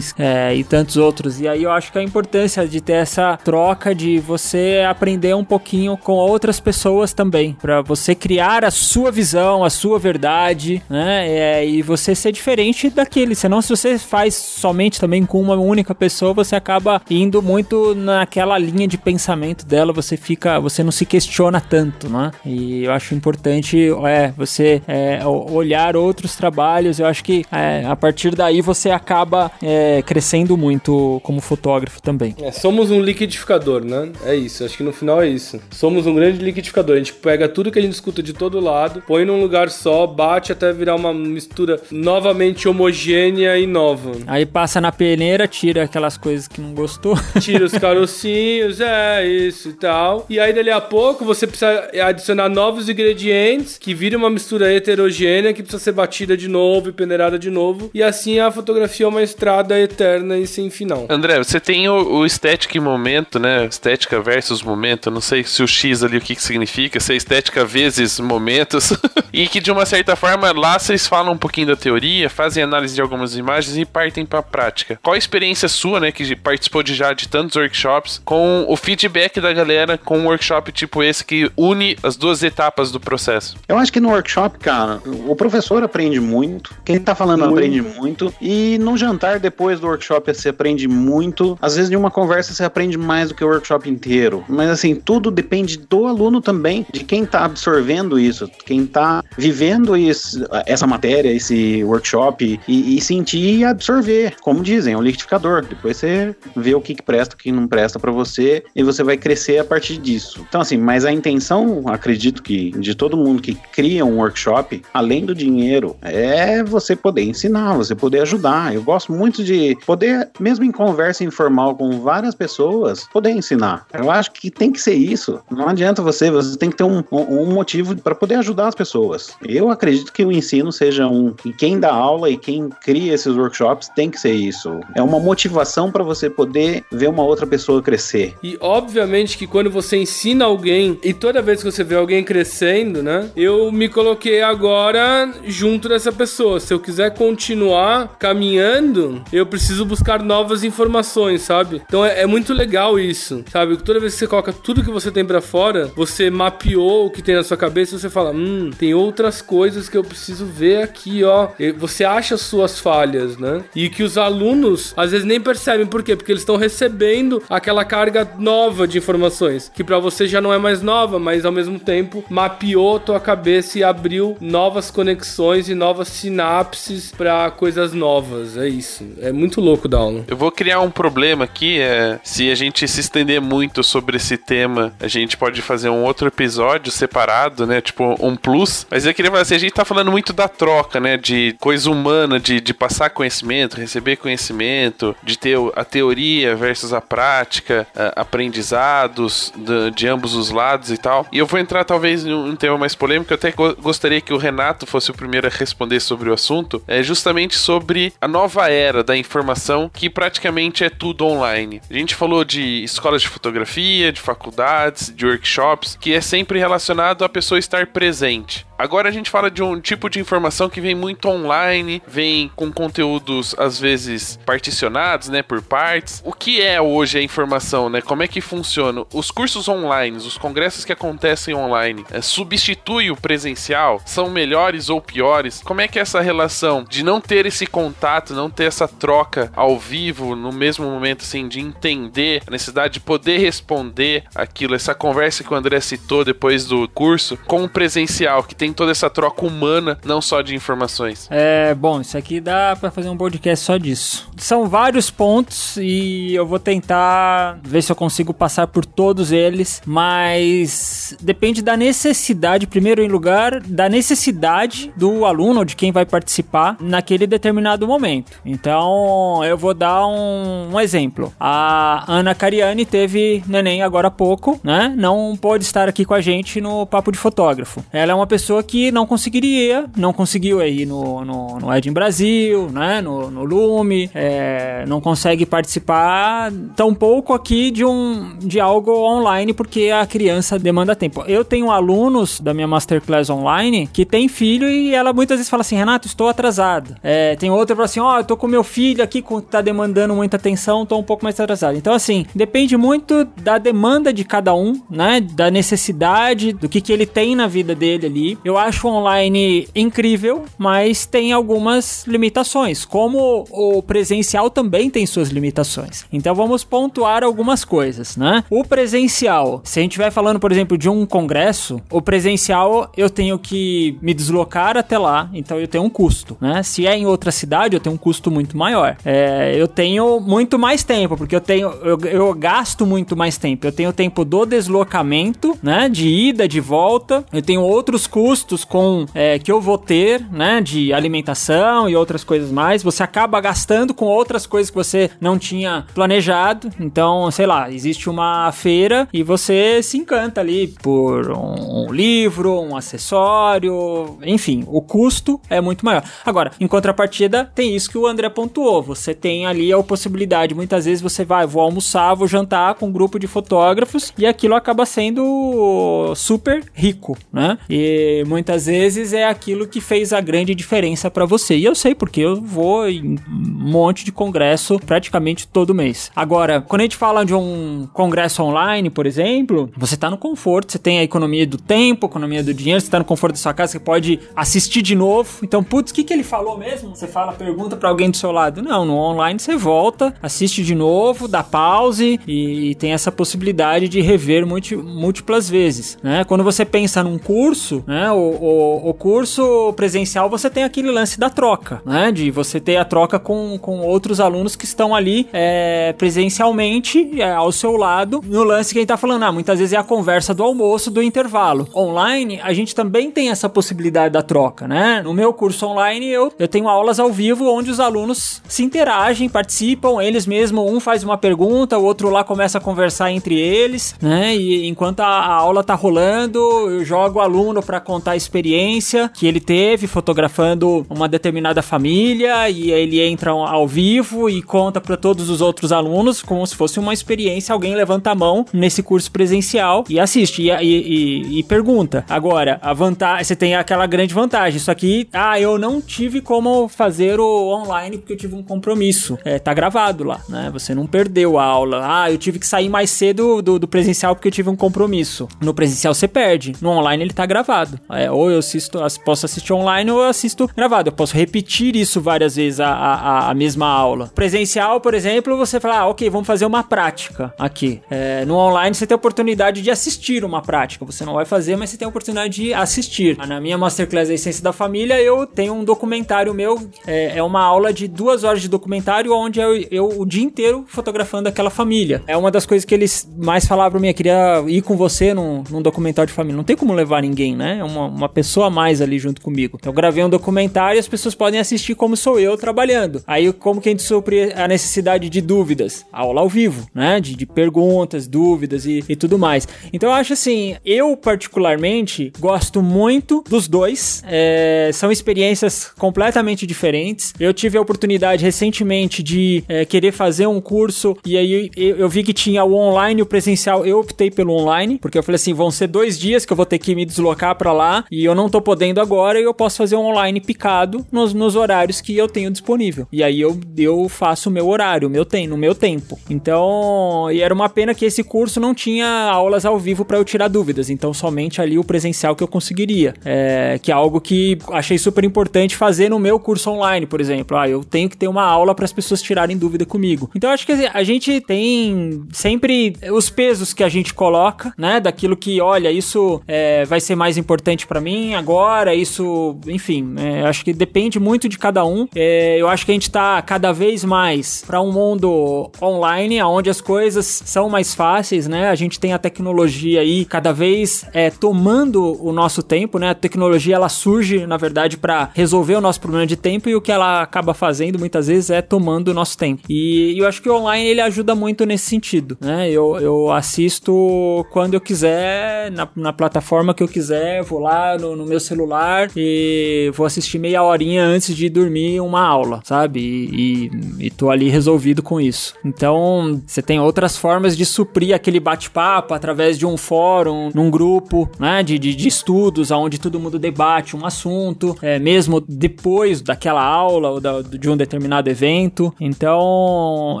É, e tantos outros. E aí eu acho que a importância de ter essa troca de você aprender um pouquinho com outras pessoas também, para você criar a sua visão, a sua verdade, né? É, e você ser diferente daquele. Senão, se você faz somente também com uma única pessoa, você acaba indo muito naquela linha de pensamento dela. Você fica, você não se questiona tanto, né? E eu acho importante é, você é, olhar outros trabalhos. Eu acho que é, a partir daí você acaba é, crescendo muito como fotógrafo também. É, somos um liquidificador, né? É isso. Acho que no final é isso. Somos um grande liquidificador. A gente pega tudo que a gente escuta de todo lado, põe num lugar só, bate até virar uma mistura novamente homogênea e nova. Aí passa na peneira, tira aquelas coisas que não gostou. Tira os carocinhos, é isso e tal. E aí dali a pouco você precisa adicionar novos ingredientes, que vira uma mistura heterogênea que precisa ser batida de novo e peneirada de novo. E assim a fotografia é uma estrada eterna e sem final. André, você tem o, o estética e momento, né? Estética versus momento. Não sei se o X ali o que, que significa, se é estética vezes momentos. e que de uma certa forma lá vocês falam um pouquinho da teoria, fazem análise de algumas imagens e partem para a prática. Qual a experiência sua, né, que participou de já de tantos workshops, com o feedback da galera com um workshop tipo esse que une as duas etapas do processo? Eu acho que no workshop, cara, o professor aprende muito, quem tá falando muito. aprende muito, e no jantar depois do workshop você aprende muito. Às vezes, de uma conversa você aprende mais do que o workshop inteiro. Mas assim, tudo depende do aluno também, de quem tá absorvendo isso. Quem tá vivendo isso, essa matéria, esse workshop e, e sentir e absorver. Como dizem, é um liquidificador. Depois você vê o que, que presta, o que não presta para você e você vai crescer a partir disso. Então, assim, mas a intenção, acredito que de todo mundo que cria um workshop, além do dinheiro, é você poder ensinar, você poder ajudar. Eu gosto muito de poder, mesmo em conversa informal com várias pessoas, poder ensinar. Eu acho que tem que ser isso. Não adianta você, você tem que ter um, um, motivo para poder ajudar as pessoas. Eu acredito que o ensino seja um. E quem dá aula e quem cria esses workshops tem que ser isso. É uma motivação para você poder ver uma outra pessoa crescer. E obviamente que quando você ensina alguém e toda vez que você vê alguém crescendo, né? Eu me coloquei agora junto dessa pessoa. Se eu quiser continuar caminhando, eu preciso buscar novas informações, sabe? Então é, é muito legal isso, sabe? Toda vez que você coloca tudo que você tem para fora, você mapeou o que tem na sua cabeça e você fala: hum, tem outras coisas que eu preciso ver aqui, ó. E você acha suas falhas, né? E que os alunos às vezes nem percebem por quê? Porque eles estão recebendo aquela carga nova de informações, que para você já não é mais nova, mas ao mesmo tempo mapeou tua cabeça e abriu novas conexões e novas sinapses para coisas novas. É isso. É muito louco da aula. Eu vou criar um problema aqui, é, se a gente se estender muito sobre esse tema, a gente pode fazer um outro episódio separado, né? Tipo, um plus. Mas eu queria falar assim, a gente tá falando muito da troca, né? De coisa humana, de, de passar conhecimento, receber conhecimento, de ter a teoria versus a prática, aprendizados de, de, ambos os lados e tal. E eu vou entrar talvez em um tema mais polêmico, eu até gostaria que o Renato fosse o primeiro a responder sobre o assunto, é justamente sobre a nova era da informação que praticamente é tudo online. A gente falou de escolas de fotografia, de faculdades, de workshops, que é sempre relacionado a pessoa estar presente. Agora a gente fala de um tipo de informação que vem muito online, vem com conteúdos às vezes particionados, né, por partes. O que é hoje a informação, né? Como é que funciona? Os cursos online, os congressos que acontecem online, é, substitui o presencial? São melhores ou piores? Como é que é essa relação de não ter esse contato, não ter essa troca ao vivo no mesmo momento, assim, de entender a necessidade de poder responder aquilo, essa conversa que o André citou depois do curso, com o presencial, que tem toda essa troca humana, não só de informações. É, bom, isso aqui dá para fazer um podcast só disso. São vários pontos e eu vou tentar ver se eu consigo passar por todos eles, mas depende da necessidade, primeiro em lugar, da necessidade do aluno ou de quem vai participar naquele determinado momento. Então, eu vou dar um, um exemplo. A Ana Cariani teve neném agora há pouco, né? Não pôde estar aqui com a gente no Papo de Fotógrafo. Ela é uma pessoa que não conseguiria, não conseguiu aí no, no, no Ed Brasil, né? No, no Lume, é, não consegue participar tão pouco aqui de um de algo online porque a criança demanda tempo. Eu tenho alunos da minha masterclass online que tem filho e ela muitas vezes fala assim, Renato, estou atrasada. É, tem outra que fala assim, ó, oh, eu tô com meu filho aqui que tá demandando muita atenção, tô um pouco mais atrasado. Então assim, depende muito da demanda de cada um, né? Da necessidade, do que que ele tem na vida dele ali. Eu acho online incrível, mas tem algumas limitações, como o presencial também tem suas limitações. Então vamos pontuar algumas coisas, né? O presencial, se a gente estiver falando, por exemplo, de um congresso, o presencial eu tenho que me deslocar até lá, então eu tenho um custo, né? Se é em outra cidade, eu tenho um custo muito maior. É, eu tenho muito mais tempo, porque eu tenho, eu, eu gasto muito mais tempo. Eu tenho o tempo do deslocamento, né? De ida, de volta. Eu tenho outros custos custos com é, que eu vou ter, né, de alimentação e outras coisas mais, você acaba gastando com outras coisas que você não tinha planejado. Então, sei lá, existe uma feira e você se encanta ali por um, livro, um acessório, enfim, o custo é muito maior. Agora, em contrapartida, tem isso que o André pontuou. Você tem ali a possibilidade, muitas vezes você vai, vou almoçar, vou jantar com um grupo de fotógrafos e aquilo acaba sendo super rico, né? E muitas vezes é aquilo que fez a grande diferença para você. E eu sei porque eu vou em um monte de congresso praticamente todo mês. Agora, quando a gente fala de um congresso online, por exemplo, você tá no conforto, você tem a economia do tempo, economia do dinheiro, você tá no conforto da sua casa, você pode assistir de novo. Então, putz, o que, que ele falou mesmo? Você fala, pergunta para alguém do seu lado. Não, no online você volta, assiste de novo, dá pause e tem essa possibilidade de rever múltiplas vezes, né? Quando você pensa num curso, né? O, o, o curso presencial você tem aquele lance da troca, né? De você ter a troca com, com outros alunos que estão ali é, presencialmente é, ao seu lado. No lance que a gente tá falando, ah, muitas vezes é a conversa do almoço, do intervalo. Online, a gente também tem essa possibilidade da troca, né? No meu curso online, eu, eu tenho aulas ao vivo onde os alunos se interagem, participam, eles mesmos, um faz uma pergunta, o outro lá começa a conversar entre eles, né? E enquanto a, a aula tá rolando, eu jogo o aluno para contar a experiência que ele teve fotografando uma determinada família e ele entra ao vivo e conta para todos os outros alunos como se fosse uma experiência. Alguém levanta a mão nesse curso presencial e assiste e, e, e, e pergunta. Agora, a vantagem, você tem aquela grande vantagem. Isso aqui, ah, eu não tive como fazer o online porque eu tive um compromisso. É, tá gravado lá, né? Você não perdeu a aula. Ah, eu tive que sair mais cedo do, do presencial porque eu tive um compromisso. No presencial você perde. No online ele tá gravado. É, ou eu assisto, posso assistir online ou eu assisto gravado. Eu posso repetir isso várias vezes a, a, a mesma aula. Presencial, por exemplo, você fala, ah, ok, vamos fazer uma prática aqui. É, no online você tem a oportunidade de assistir uma prática. Você não vai fazer, mas você tem a oportunidade de assistir. Na minha Masterclass da Essência da Família, eu tenho um documentário meu, é, é uma aula de duas horas de documentário, onde eu, eu o dia inteiro fotografando aquela família. É uma das coisas que eles mais falavam pra mim, eu queria ir com você num, num documentário de família. Não tem como levar ninguém, né? É uma, uma pessoa a mais ali junto comigo. Então eu gravei um documentário e as pessoas podem assistir como sou eu trabalhando. Aí como que a gente supre a necessidade de dúvidas? Aula ao vivo, né? De, de perguntas, dúvidas e, e tudo mais. Então eu acho assim, eu particularmente gosto muito dos dois. É, são experiências completamente diferentes. Eu tive a oportunidade recentemente de é, querer fazer um curso e aí eu, eu vi que tinha o online e o presencial. Eu optei pelo online, porque eu falei assim, vão ser dois dias que eu vou ter que me deslocar para lá e eu não tô podendo agora e eu posso fazer um online picado nos, nos horários que eu tenho disponível. E aí eu, eu faço o meu horário, meu tem, no meu tempo. Então, e era uma pena que esse curso não tinha aulas ao vivo para eu tirar dúvidas. Então, somente ali o presencial que eu conseguiria. É, que é algo que achei super importante fazer no meu curso online, por exemplo. Ah, eu tenho que ter uma aula para as pessoas tirarem dúvida comigo. Então, acho que a gente tem sempre os pesos que a gente coloca, né? Daquilo que, olha, isso é, vai ser mais importante para mim agora, isso, enfim, é, acho que depende muito de cada um. É, eu acho que a gente tá cada vez mais para um mundo online, onde as coisas são mais fáceis, né? A gente tem a tecnologia aí cada vez é, tomando o nosso tempo, né? A tecnologia ela surge, na verdade, para resolver o nosso problema de tempo e o que ela acaba fazendo muitas vezes é tomando o nosso tempo. E, eu acho que o online ele ajuda muito nesse sentido, né? Eu, eu assisto quando eu quiser, na, na plataforma que eu quiser, vou lá no, no meu celular e vou assistir meia horinha antes de dormir uma aula, sabe? E, e, e tô ali resolvido com isso. Então, você tem outras formas de suprir aquele bate-papo através de um fórum, num grupo, né? De, de, de estudos, onde todo mundo debate um assunto, é, mesmo depois daquela aula ou da, de um determinado evento. Então,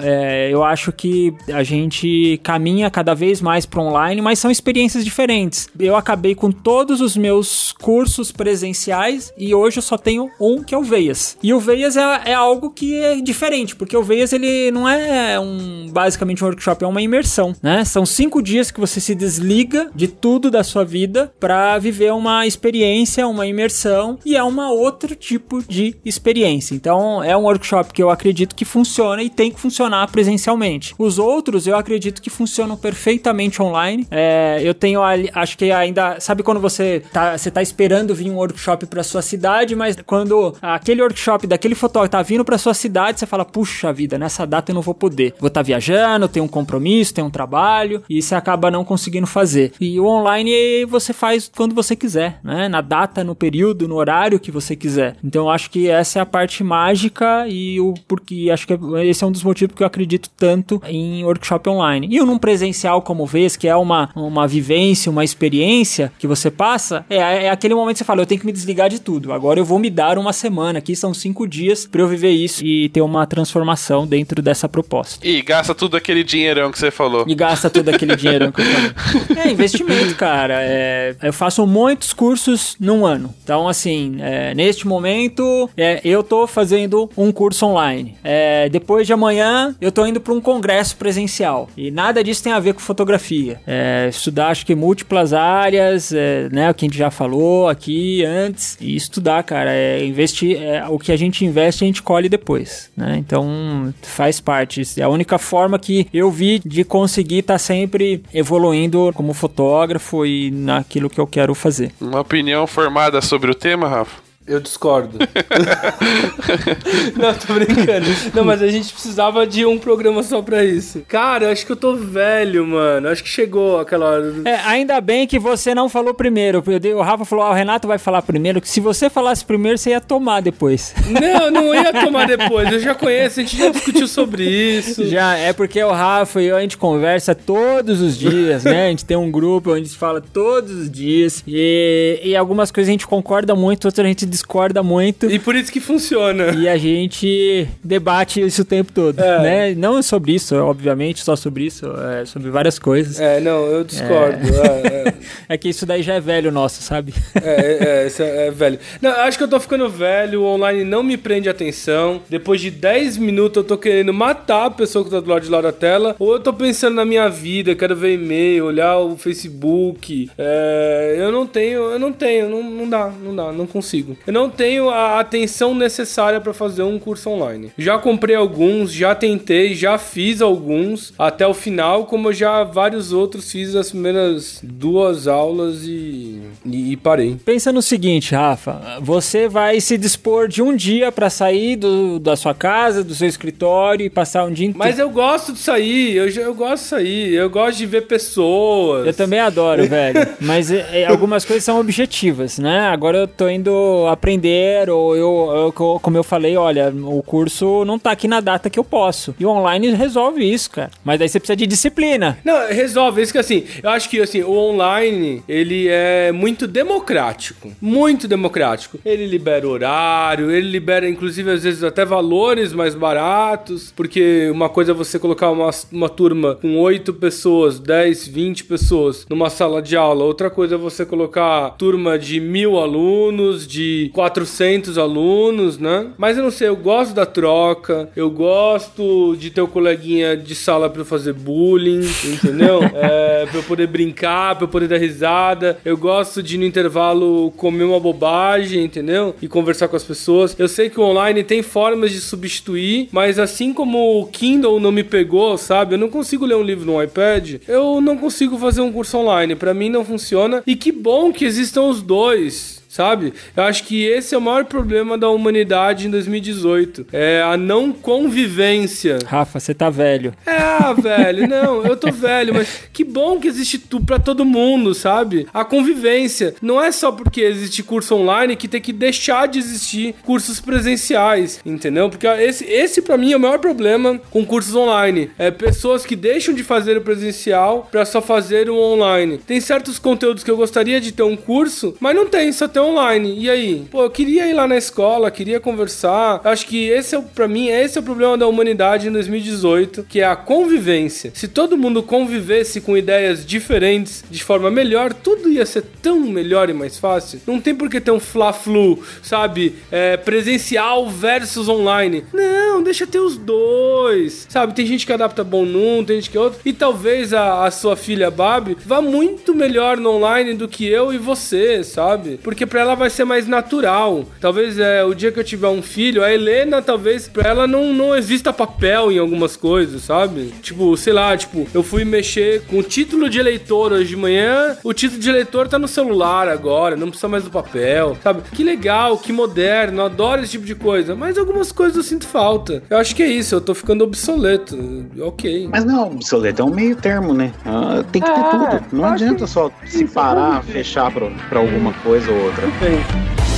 é, eu acho que a gente caminha cada vez mais para online, mas são experiências diferentes. Eu acabei com todos os meus cursos presenciais e hoje eu só tenho um que é o Veias. E o Veias é, é algo que é diferente, porque o Veias ele não é um basicamente um workshop, é uma imersão, né? São cinco dias que você se desliga de tudo da sua vida para viver uma experiência, uma imersão e é uma outro tipo de experiência. Então é um workshop que eu acredito que funciona e tem que funcionar presencialmente. Os outros eu acredito que funcionam perfeitamente online. É, eu tenho acho que ainda sabe quando você tá você tá esperando vir um workshop para sua cidade, mas quando aquele workshop daquele fotógrafo tá vindo para sua cidade, você fala puxa vida, nessa data eu não vou poder. Vou estar tá viajando, tenho um compromisso, tenho um trabalho e você acaba não conseguindo fazer. E o online você faz quando você quiser, né? Na data, no período, no horário que você quiser. Então eu acho que essa é a parte mágica e o porque acho que esse é um dos motivos que eu acredito tanto em workshop online. E num presencial como vez, que é uma, uma vivência, uma experiência que você passa, é, é aquele momento que você fala, eu tenho que me desligar de tudo. Agora eu vou me dar uma semana aqui, são cinco dias para eu viver isso e ter uma transformação dentro dessa proposta. E gasta tudo aquele dinheirão que você falou. E gasta tudo aquele dinheirão que eu falei. É investimento, cara. É, eu faço muitos cursos num ano. Então, assim, é, neste momento, é, eu tô fazendo um curso online. É, depois de amanhã, eu tô indo para um congresso presencial. E nada disso tem a ver com fotografia. É, estudar, acho que múltiplas áreas, é, né? O que a gente já falou aqui antes. E estudar, cara, é investir. É, o que a gente investe, a gente colhe depois, né? Então faz parte. É a única forma que eu vi de conseguir estar tá sempre evoluindo como fotógrafo e naquilo que eu quero fazer. Uma opinião formada sobre o tema, Rafa? Eu discordo. não, tô brincando. Não, mas a gente precisava de um programa só pra isso. Cara, acho que eu tô velho, mano. Acho que chegou aquela hora. É, ainda bem que você não falou primeiro. O Rafa falou, ah, o Renato vai falar primeiro. Que se você falasse primeiro, você ia tomar depois. Não, não ia tomar depois. Eu já conheço, a gente já discutiu sobre isso. Já, é porque o Rafa e eu, a gente conversa todos os dias, né? A gente tem um grupo onde a gente fala todos os dias. E, e algumas coisas a gente concorda muito, outras a gente discorda muito. E por isso que funciona. E a gente debate isso o tempo todo, é. né? Não sobre isso, obviamente, só sobre isso, é sobre várias coisas. É, não, eu discordo. É, é. é que isso daí já é velho nosso, sabe? É, é, é, velho. Não, acho que eu tô ficando velho, o online não me prende atenção. Depois de 10 minutos eu tô querendo matar a pessoa que tá do lado de lá da tela, ou eu tô pensando na minha vida, quero ver e-mail, olhar o Facebook. É, eu não tenho, eu não tenho, não, não dá, não dá, não consigo. Eu não tenho a atenção necessária para fazer um curso online. Já comprei alguns, já tentei, já fiz alguns até o final, como já vários outros fiz as primeiras duas aulas e, e, e parei. Pensa no seguinte, Rafa, você vai se dispor de um dia para sair do, da sua casa, do seu escritório e passar um dia inteiro. Mas eu gosto de sair, eu, eu gosto de sair, eu gosto de ver pessoas. Eu também adoro, velho. Mas é, algumas coisas são objetivas, né? Agora eu tô indo aprender, ou eu, eu, como eu falei, olha, o curso não tá aqui na data que eu posso. E o online resolve isso, cara. Mas daí você precisa de disciplina. Não, resolve. Isso que assim, eu acho que assim, o online, ele é muito democrático. Muito democrático. Ele libera horário, ele libera, inclusive, às vezes até valores mais baratos. Porque uma coisa é você colocar uma, uma turma com 8 pessoas, 10, 20 pessoas numa sala de aula. Outra coisa é você colocar turma de mil alunos, de 400 alunos, né? Mas eu não sei, eu gosto da troca, eu gosto de ter o um coleguinha de sala para fazer bullying, entendeu? é, pra eu poder brincar, pra eu poder dar risada. Eu gosto de no intervalo comer uma bobagem, entendeu? E conversar com as pessoas. Eu sei que o online tem formas de substituir, mas assim como o Kindle não me pegou, sabe? Eu não consigo ler um livro no iPad, eu não consigo fazer um curso online. Para mim não funciona. E que bom que existam os dois sabe? Eu acho que esse é o maior problema da humanidade em 2018. É a não convivência. Rafa, você tá velho. É, ah, velho, não, eu tô velho, mas que bom que existe tudo para todo mundo, sabe? A convivência. Não é só porque existe curso online que tem que deixar de existir cursos presenciais, entendeu? Porque esse, esse para mim é o maior problema com cursos online. É pessoas que deixam de fazer o presencial para só fazer o online. Tem certos conteúdos que eu gostaria de ter um curso, mas não tem, só tem online. E aí? Pô, eu queria ir lá na escola, queria conversar. Acho que esse é, para mim, esse é o problema da humanidade em 2018, que é a convivência. Se todo mundo convivesse com ideias diferentes de forma melhor, tudo ia ser tão melhor e mais fácil. Não tem por que ter um fla-flu, sabe? É, presencial versus online. Não, deixa ter os dois. Sabe? Tem gente que adapta bom num, tem gente que outro. E talvez a, a sua filha Babi vá muito melhor no online do que eu e você, sabe? Porque pra ela vai ser mais natural. Talvez é, o dia que eu tiver um filho, a Helena, talvez pra ela não, não exista papel em algumas coisas, sabe? Tipo, sei lá, tipo, eu fui mexer com o título de eleitor hoje de manhã, o título de eleitor tá no celular agora, não precisa mais do papel, sabe? Que legal, que moderno, adoro esse tipo de coisa. Mas algumas coisas eu sinto falta. Eu acho que é isso, eu tô ficando obsoleto. Ok. Mas não, obsoleto é um meio termo, né? Ah, tem que ter é, tudo. Não adianta só se parar, fechar pra, pra alguma coisa ou outra. Bem.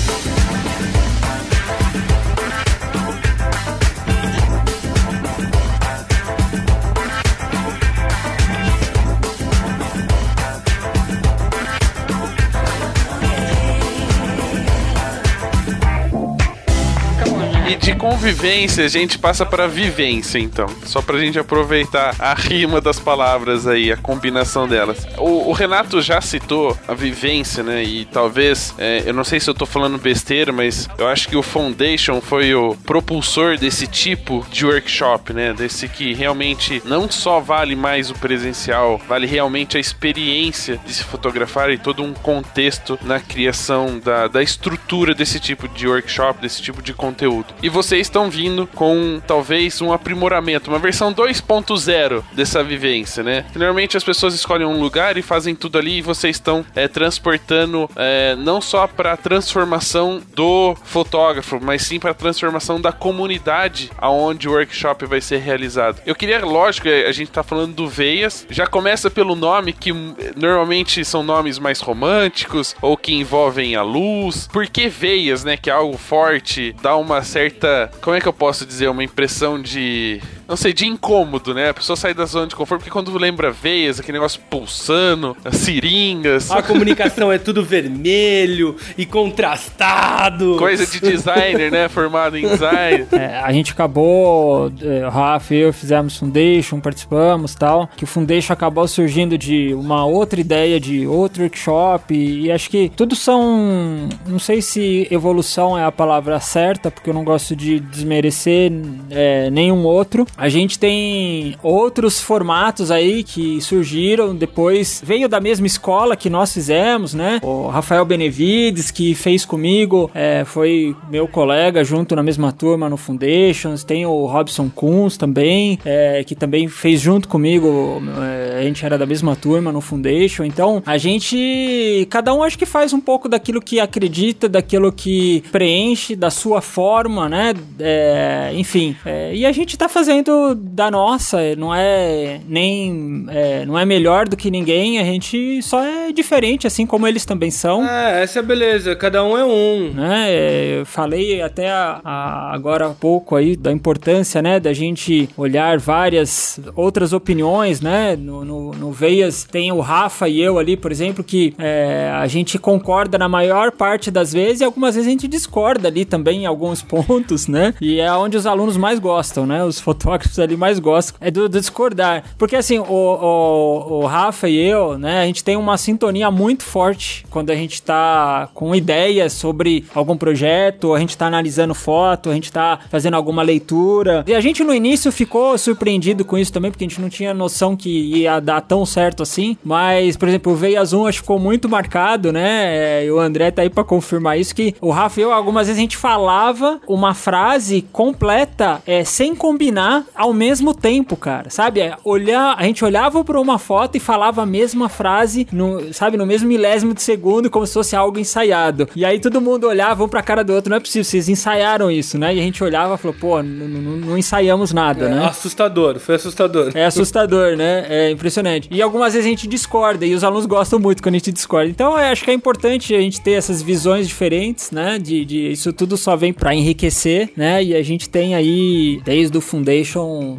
Convivência, a gente passa pra vivência, então. Só pra gente aproveitar a rima das palavras aí, a combinação delas. O, o Renato já citou a vivência, né? E talvez, é, eu não sei se eu tô falando besteira, mas eu acho que o Foundation foi o propulsor desse tipo de workshop, né? Desse que realmente não só vale mais o presencial, vale realmente a experiência de se fotografar e todo um contexto na criação da, da estrutura desse tipo de workshop, desse tipo de conteúdo. E vocês estão vindo com talvez um aprimoramento, uma versão 2.0 dessa vivência, né? Normalmente as pessoas escolhem um lugar e fazem tudo ali e vocês estão é, transportando é, não só para transformação do fotógrafo, mas sim para transformação da comunidade aonde o workshop vai ser realizado. Eu queria, lógico, a gente tá falando do Veias, já começa pelo nome que normalmente são nomes mais românticos ou que envolvem a luz. Por que Veias, né, que é algo forte, dá uma certa, como é que eu posso dizer, uma impressão de não sei, de incômodo, né? A pessoa sai da zona de conforto, porque quando lembra veias, aquele negócio pulsando, as seringas. A comunicação é tudo vermelho e contrastado. Coisa de designer, né? Formado em design. É, a gente acabou, é, o Rafa e eu fizemos Foundation, participamos tal, que o Foundation acabou surgindo de uma outra ideia, de outro workshop, e, e acho que tudo são, não sei se evolução é a palavra certa, porque eu não gosto de desmerecer é, nenhum outro, a gente tem outros formatos aí que surgiram depois, veio da mesma escola que nós fizemos, né? O Rafael Benevides, que fez comigo, é, foi meu colega junto na mesma turma no Foundations. Tem o Robson Kunz também, é, que também fez junto comigo. É, a gente era da mesma turma no Foundation. Então, a gente, cada um acho que faz um pouco daquilo que acredita, daquilo que preenche, da sua forma, né? É, enfim, é, e a gente tá fazendo da nossa, não é nem é, não é melhor do que ninguém, a gente só é diferente, assim como eles também são. É, essa é a beleza, cada um é um. Né? É, eu falei até a, a, agora há pouco aí da importância, né, da gente olhar várias outras opiniões, né? No, no, no Veias tem o Rafa e eu ali, por exemplo, que é, a gente concorda na maior parte das vezes e algumas vezes a gente discorda ali também em alguns pontos, né? E é onde os alunos mais gostam, né? Os fotógrafos ali mais gostam é do, do discordar. Porque assim, o, o, o, Rafa e eu, né, a gente tem uma sintonia muito forte quando a gente tá com ideias sobre algum projeto, a gente tá analisando foto, a gente tá fazendo alguma leitura. E a gente no início ficou surpreendido com isso também, porque a gente não tinha noção que ia dar tão certo assim. Mas, por exemplo, o Veia Zoom acho que ficou muito marcado, né? E o André tá aí pra confirmar isso, que o Rafa e eu, algumas vezes a gente falava uma frase completa é, sem combinar ao mesmo tempo, cara. Sabe? É, olhar, a gente olhava para uma foto e falava a mesma frase, no, sabe, no mesmo milésimo de segundo, como se fosse algo ensaiado. E aí todo mundo olhava um pra cara do outro, não é possível, vocês ensaiaram isso, né? E a gente olhava e falou, pô, não ensaiamos nada, é, né? Assustador, foi assustador. É assustador, né? É impressionante. E algumas vezes a gente discorda, e os alunos gostam muito quando a gente discorda. Então eu acho que é importante a gente ter essas visões diferentes, né? De, de isso tudo só vem para enriquecer, né? E a gente tem aí, desde o Foundation,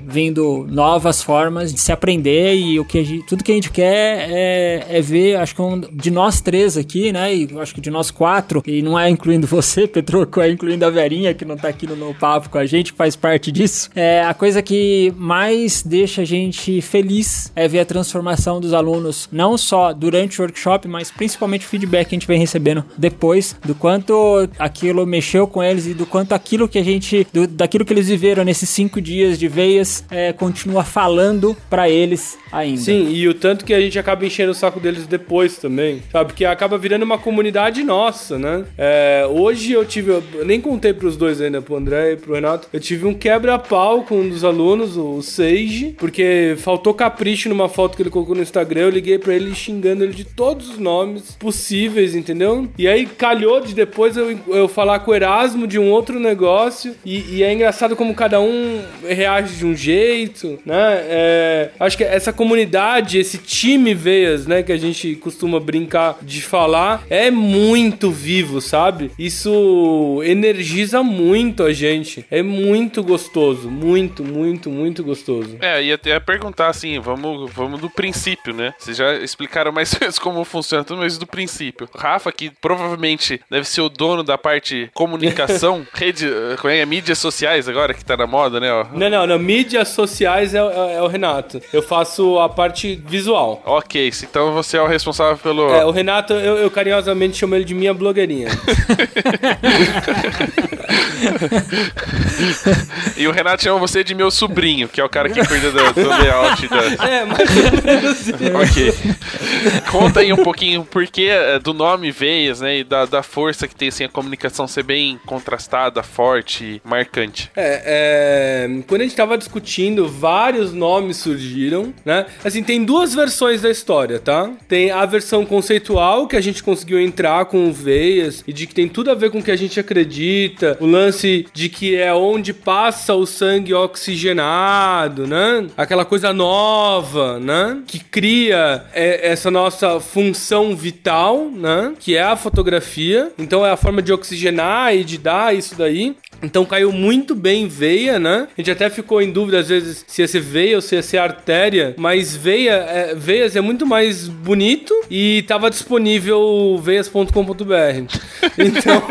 vindo novas formas de se aprender e o que gente, tudo que a gente quer é, é ver, acho que um, de nós três aqui, né? E acho que de nós quatro, e não é incluindo você, Petroco, é incluindo a Verinha, que não tá aqui no, no papo com a gente, faz parte disso. É a coisa que mais deixa a gente feliz é ver a transformação dos alunos, não só durante o workshop, mas principalmente o feedback que a gente vem recebendo depois, do quanto aquilo mexeu com eles e do quanto aquilo que a gente, do, daquilo que eles viveram nesses cinco dias de veias, é, continua falando para eles ainda. Sim, e o tanto que a gente acaba enchendo o saco deles depois também, sabe? Que acaba virando uma comunidade nossa, né? É, hoje eu tive, eu nem contei pros dois ainda, pro André e pro Renato, eu tive um quebra-pau com um dos alunos, o Sage, porque faltou capricho numa foto que ele colocou no Instagram, eu liguei pra ele xingando ele de todos os nomes possíveis, entendeu? E aí calhou de depois eu, eu falar com o Erasmo de um outro negócio, e, e é engraçado como cada um age de um jeito, né? É, acho que essa comunidade, esse time Veias, né, que a gente costuma brincar de falar, é muito vivo, sabe? Isso energiza muito a gente. É muito gostoso, muito, muito, muito gostoso. É, ia até perguntar assim, vamos, vamos do princípio, né? Vocês já explicaram mais ou menos como funciona tudo, mas do princípio. Rafa, que provavelmente deve ser o dono da parte comunicação, rede, como é, mídias sociais agora, que tá na moda, né? ó. Não, não, não. Mídias sociais é, é- é o Renato. Eu faço a parte visual. Ok, então você é o responsável pelo. É, o Renato, eu, eu carinhosamente chamo ele de minha blogueirinha. E o Renato chama você de meu sobrinho, que é o cara que cuida do, do layout da. é, isso. Ok. Conta aí um pouquinho por que eh, do nome Veias, né? E da, da força que tem assim, a comunicação ser bem contrastada, forte, marcante. É, é, quando gente tava discutindo, vários nomes surgiram, né? Assim, tem duas versões da história, tá? Tem a versão conceitual, que a gente conseguiu entrar com Veias, e de que tem tudo a ver com o que a gente acredita, o lance de que é onde passa o sangue oxigenado, né? Aquela coisa nova, né? Que cria é, essa nossa função vital, né? Que é a fotografia. Então é a forma de oxigenar e de dar isso daí. Então caiu muito bem veia, né? A gente até ficou em dúvida às vezes se ia ser veia ou se ia ser artéria, mas veia, é, veias é muito mais bonito e tava disponível veias.com.br. Então,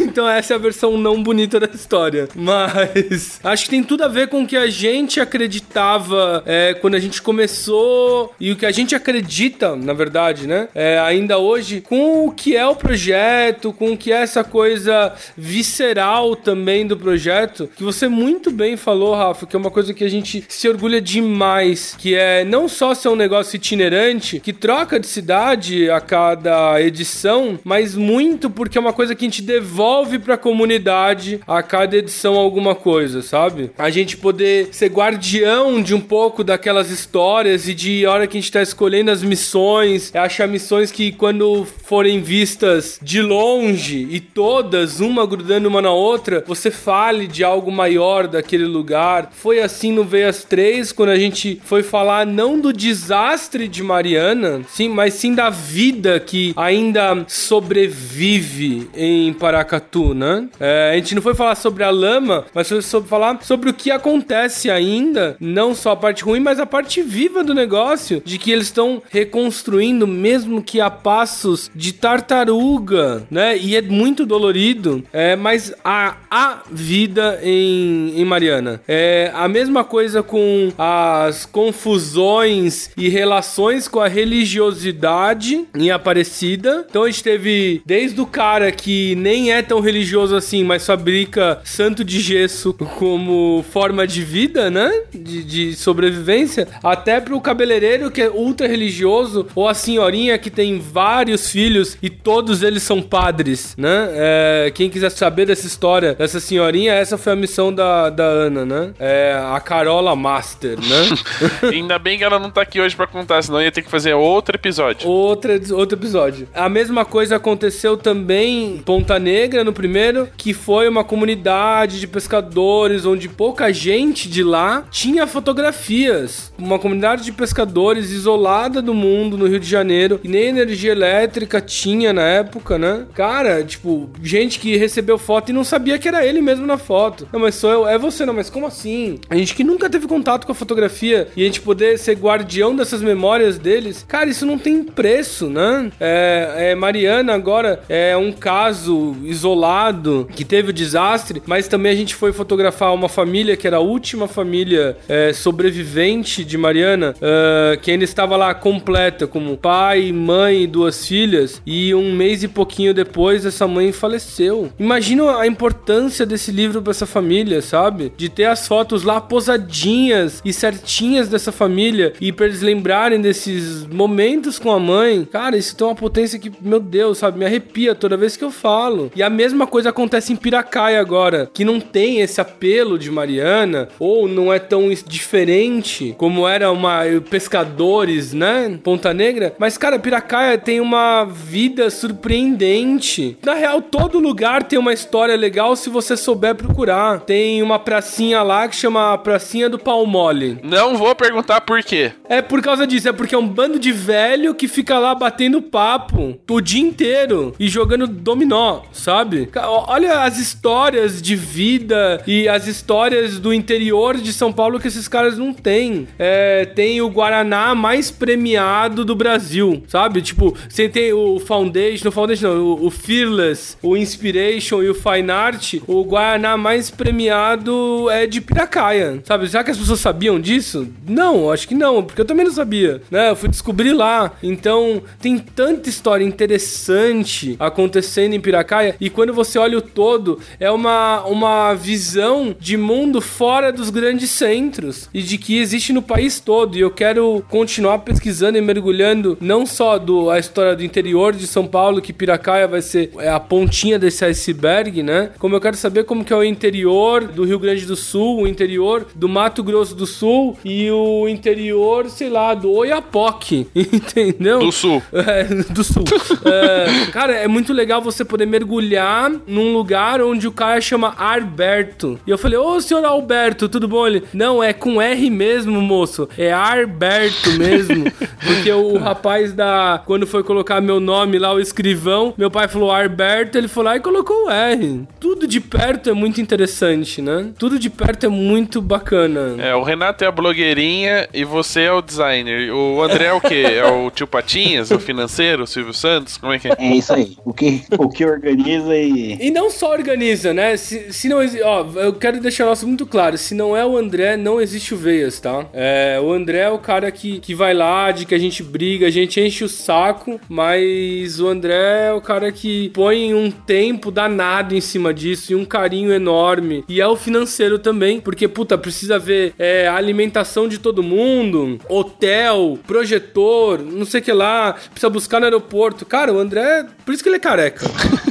então essa é a versão não bonita da história. Mas acho que tem tudo a ver com o que a gente acreditava é, quando a gente começou e o que a gente acredita, na verdade, né? É, ainda hoje, com o que é o projeto, com o que é essa coisa visceral também do projeto, que você muito bem falou, Rafa, que é uma coisa que a gente se orgulha demais, que é não só ser um negócio itinerante, que troca de cidade a cada edição, mas muito porque é uma coisa que a gente devolve pra comunidade a cada edição alguma coisa, sabe? A gente poder ser guardião de um pouco daquelas histórias e de hora que a gente tá escolhendo as missões, é achar missões que quando forem vistas de longe e todas, uma grudando uma na outra, você fale de algo maior daquele lugar. Foi assim no Veias 3, quando a gente foi falar não do desastre de Mariana, sim, mas sim da vida que ainda sobrevive em Paracatu, né? É, a gente não foi falar sobre a lama, mas foi sobre falar sobre o que acontece ainda, não só a parte ruim, mas a parte viva do negócio, de que eles estão reconstruindo, mesmo que a passos de tartaruga, né? E é muito dolorido, é, mas a, a vida em, em Mariana. É a mesma coisa com as confusões e relações com a religiosidade em Aparecida. Então a gente teve desde o cara que nem é tão religioso assim, mas fabrica santo de gesso como forma de vida, né? De, de sobrevivência, até pro cabeleireiro que é ultra religioso, ou a senhorinha que tem vários filhos e todos eles são padres, né? É, quem quiser saber dessa história dessa senhorinha, essa foi a missão da, da Ana, né? É a Carola Master, né? Ainda bem que ela não tá aqui hoje pra contar, senão ia ter que fazer outro episódio. Outra, outro episódio. A mesma coisa aconteceu também em Ponta Negra, no primeiro, que foi uma comunidade de pescadores, onde pouca gente de lá tinha fotografias. Uma comunidade de pescadores isolada do mundo, no Rio de Janeiro, e nem energia elétrica tinha na época, né? Cara, tipo, gente que recebeu foto e não sabia que era ele mesmo na foto. Não, mas sou eu, é você, não, mas como assim? A gente que nunca teve contato com a fotografia e a gente poder ser guardião dessas memórias deles, cara, isso não tem preço, né? É, é, Mariana agora é um caso isolado que teve o desastre, mas também a gente foi fotografar uma família que era a última família é, sobrevivente de Mariana, é, que ainda estava lá completa, como pai, mãe e duas filhas, e um mês e pouquinho depois essa mãe faleceu. Imagina a importância desse livro para essa família, sabe? De ter as fotos lá posadinhas e certinhas dessa família e para eles lembrarem desses momentos com a mãe. Cara, isso tem uma potência que, meu Deus, sabe, me arrepia toda vez que eu falo. E a mesma coisa acontece em Piracaia agora, que não tem esse apelo de Mariana, ou não é tão diferente como era uma pescadores, né? Ponta Negra. Mas, cara, Piracaia tem uma vida surpreendente. Na real, todo lugar tem uma história legal se você souber procurar. Tem uma pracinha lá que chama Pracinha do Palmole. Não vou perguntar por quê. É por causa disso, é porque é um bando de velho que fica lá batendo papo o dia inteiro e jogando dominó, sabe? Olha as histórias de vida e as histórias do interior de São Paulo que esses caras não têm. É, tem o Guaraná mais premiado do Brasil, sabe? Tipo, você tem o Foundation, o Foundation não, o, o Fearless, o Inspiration e o Fine Art, o Guaraná mais premiado é de Piracaia, sabe? Já que as pessoas sabiam disso? Não, acho que não, porque eu também não sabia, né? Eu fui descobrir lá. Então, tem tanta história interessante acontecendo em Piracaia e quando você olha o todo, é uma, uma visão de mundo fora dos grandes centros e de que existe no país todo. E eu quero continuar pesquisando e mergulhando não só do, a história do interior de São Paulo, que Piracaia vai ser é, a pontinha desse iceberg, né? Como eu quero saber como que é o interior do Rio Grande do Sul, o interior do Mato Grosso do Sul e o interior, sei lá, do Oiapoque, entendeu? Do Sul. É, do Sul. é, cara, é muito legal você poder mergulhar num lugar onde o cara chama Alberto. E eu falei, ô senhor Alberto, tudo bom? Ele, não, é com R mesmo, moço. É Alberto mesmo. Porque o rapaz da. Quando foi colocar meu nome lá, o escrivão, meu pai falou Alberto, ele foi lá e colocou o R. Tudo de perto é muito interessante, né? Tudo de perto é muito bacana. É, o Renato é a blogueirinha e você é o designer. O André é o quê? É o tio Patinhas, o financeiro, o Silvio Santos? Como é que é? É isso aí. O que, o que organiza e. E não só organiza, né? Se, se não existe. Ó, eu quero deixar nosso muito claro: se não é o André, não existe o Veias, tá? É, o André é o cara que, que vai lá, de que a gente briga, a gente enche o saco, mas o André é o cara que põe um tempo danado em cima disso e um carinho enorme. E é o financeiro também, porque, puta, precisa ver é, a alimentação de todo mundo, hotel, projetor, não sei o que lá, precisa buscar no aeroporto. Cara, o André, por isso que ele é careca.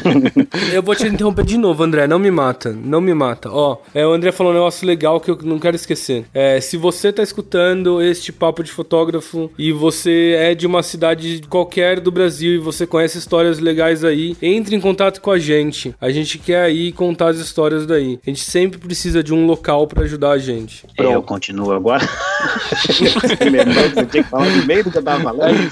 eu vou te interromper de novo, André, não me mata, não me mata. Ó, é, o André falou um negócio legal que eu não quero esquecer. É, se você tá escutando este papo de fotógrafo e você é de uma cidade qualquer do Brasil e você conhece histórias legais aí, entre em contato com a gente. A gente quer aí contar as histórias daí. A gente sempre precisa de um local para ajudar a gente. Eu continuo agora. Você tinha que falar no meio do que eu tava falando?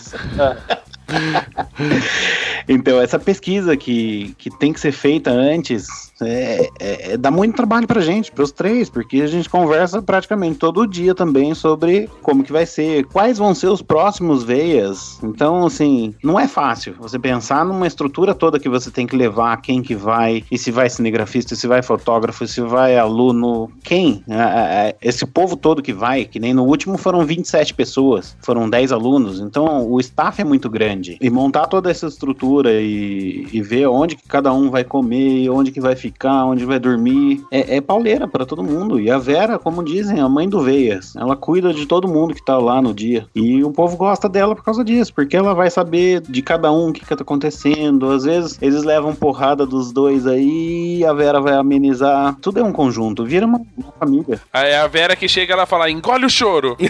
então, essa pesquisa que, que tem que ser feita antes é, é, é, dá muito trabalho pra gente, pros três, porque a gente conversa praticamente todo dia também sobre como que vai ser, quais vão ser os próximos veias. Então, assim, não é fácil você pensar numa estrutura toda que você tem que levar, quem que vai, e se vai cinegrafista, se vai fotógrafo, se vai aluno, quem? É, é, esse povo todo que vai, que nem no último foram 27 pessoas, foram 10 alunos, então o staff é muito grande. E montar toda essa estrutura e, e ver onde que cada um vai comer, onde que vai ficar onde vai dormir. É, é pauleira para todo mundo. E a Vera, como dizem, a mãe do Veias, ela cuida de todo mundo que tá lá no dia. E o povo gosta dela por causa disso, porque ela vai saber de cada um o que, que tá acontecendo. Às vezes eles levam porrada dos dois aí, a Vera vai amenizar. Tudo é um conjunto, vira uma, uma família. Aí a Vera que chega lá fala: engole o choro.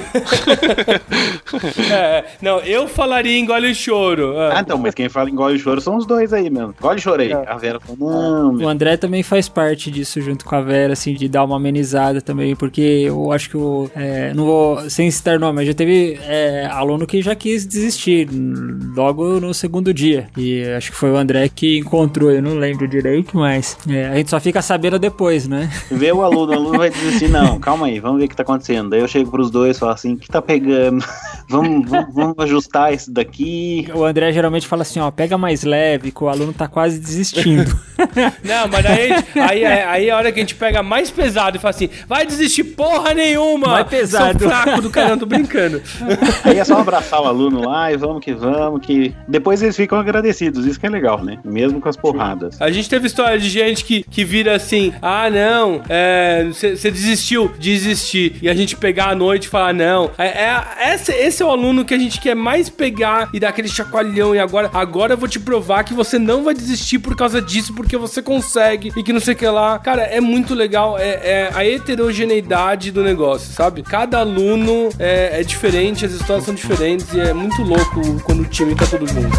é, não, eu falaria engole o choro. Ah. ah, então, mas quem fala engole o choro são os dois aí mesmo. Choro aí. É. A Vera falou: não, meu. O André também também faz parte disso junto com a Vera, assim, de dar uma amenizada também, porque eu acho que o. É, não vou. Sem citar nome, mas já teve é, aluno que já quis desistir logo no segundo dia. E acho que foi o André que encontrou, eu não lembro direito, mas é, a gente só fica sabendo depois, né? Vê o aluno, o aluno vai dizer assim: não, calma aí, vamos ver o que tá acontecendo. Daí eu chego pros dois e falo assim: o que tá pegando? vamos, vamos, vamos ajustar isso daqui. O André geralmente fala assim: ó, pega mais leve, que o aluno tá quase desistindo. Não, mas aí, aí, aí é a hora que a gente pega mais pesado e fala assim: vai desistir porra nenhuma! Mais pesado. Seu fraco do caramba, tô brincando. Aí é só abraçar o aluno lá e vamos que vamos, que depois eles ficam agradecidos, isso que é legal, né? Mesmo com as porradas. A gente teve história de gente que, que vira assim: ah, não, você desistiu, desistir. E a gente pegar à noite e falar: não. É, é- esse, esse é o aluno que a gente quer mais pegar e dar aquele chacoalhão. E agora, agora vou te provar que você não vai desistir por causa disso, porque você consegue e que não sei o que lá. Cara, é muito legal. É, é a heterogeneidade do negócio, sabe? Cada aluno é, é diferente, as histórias são diferentes e é muito louco quando o time tá todo junto.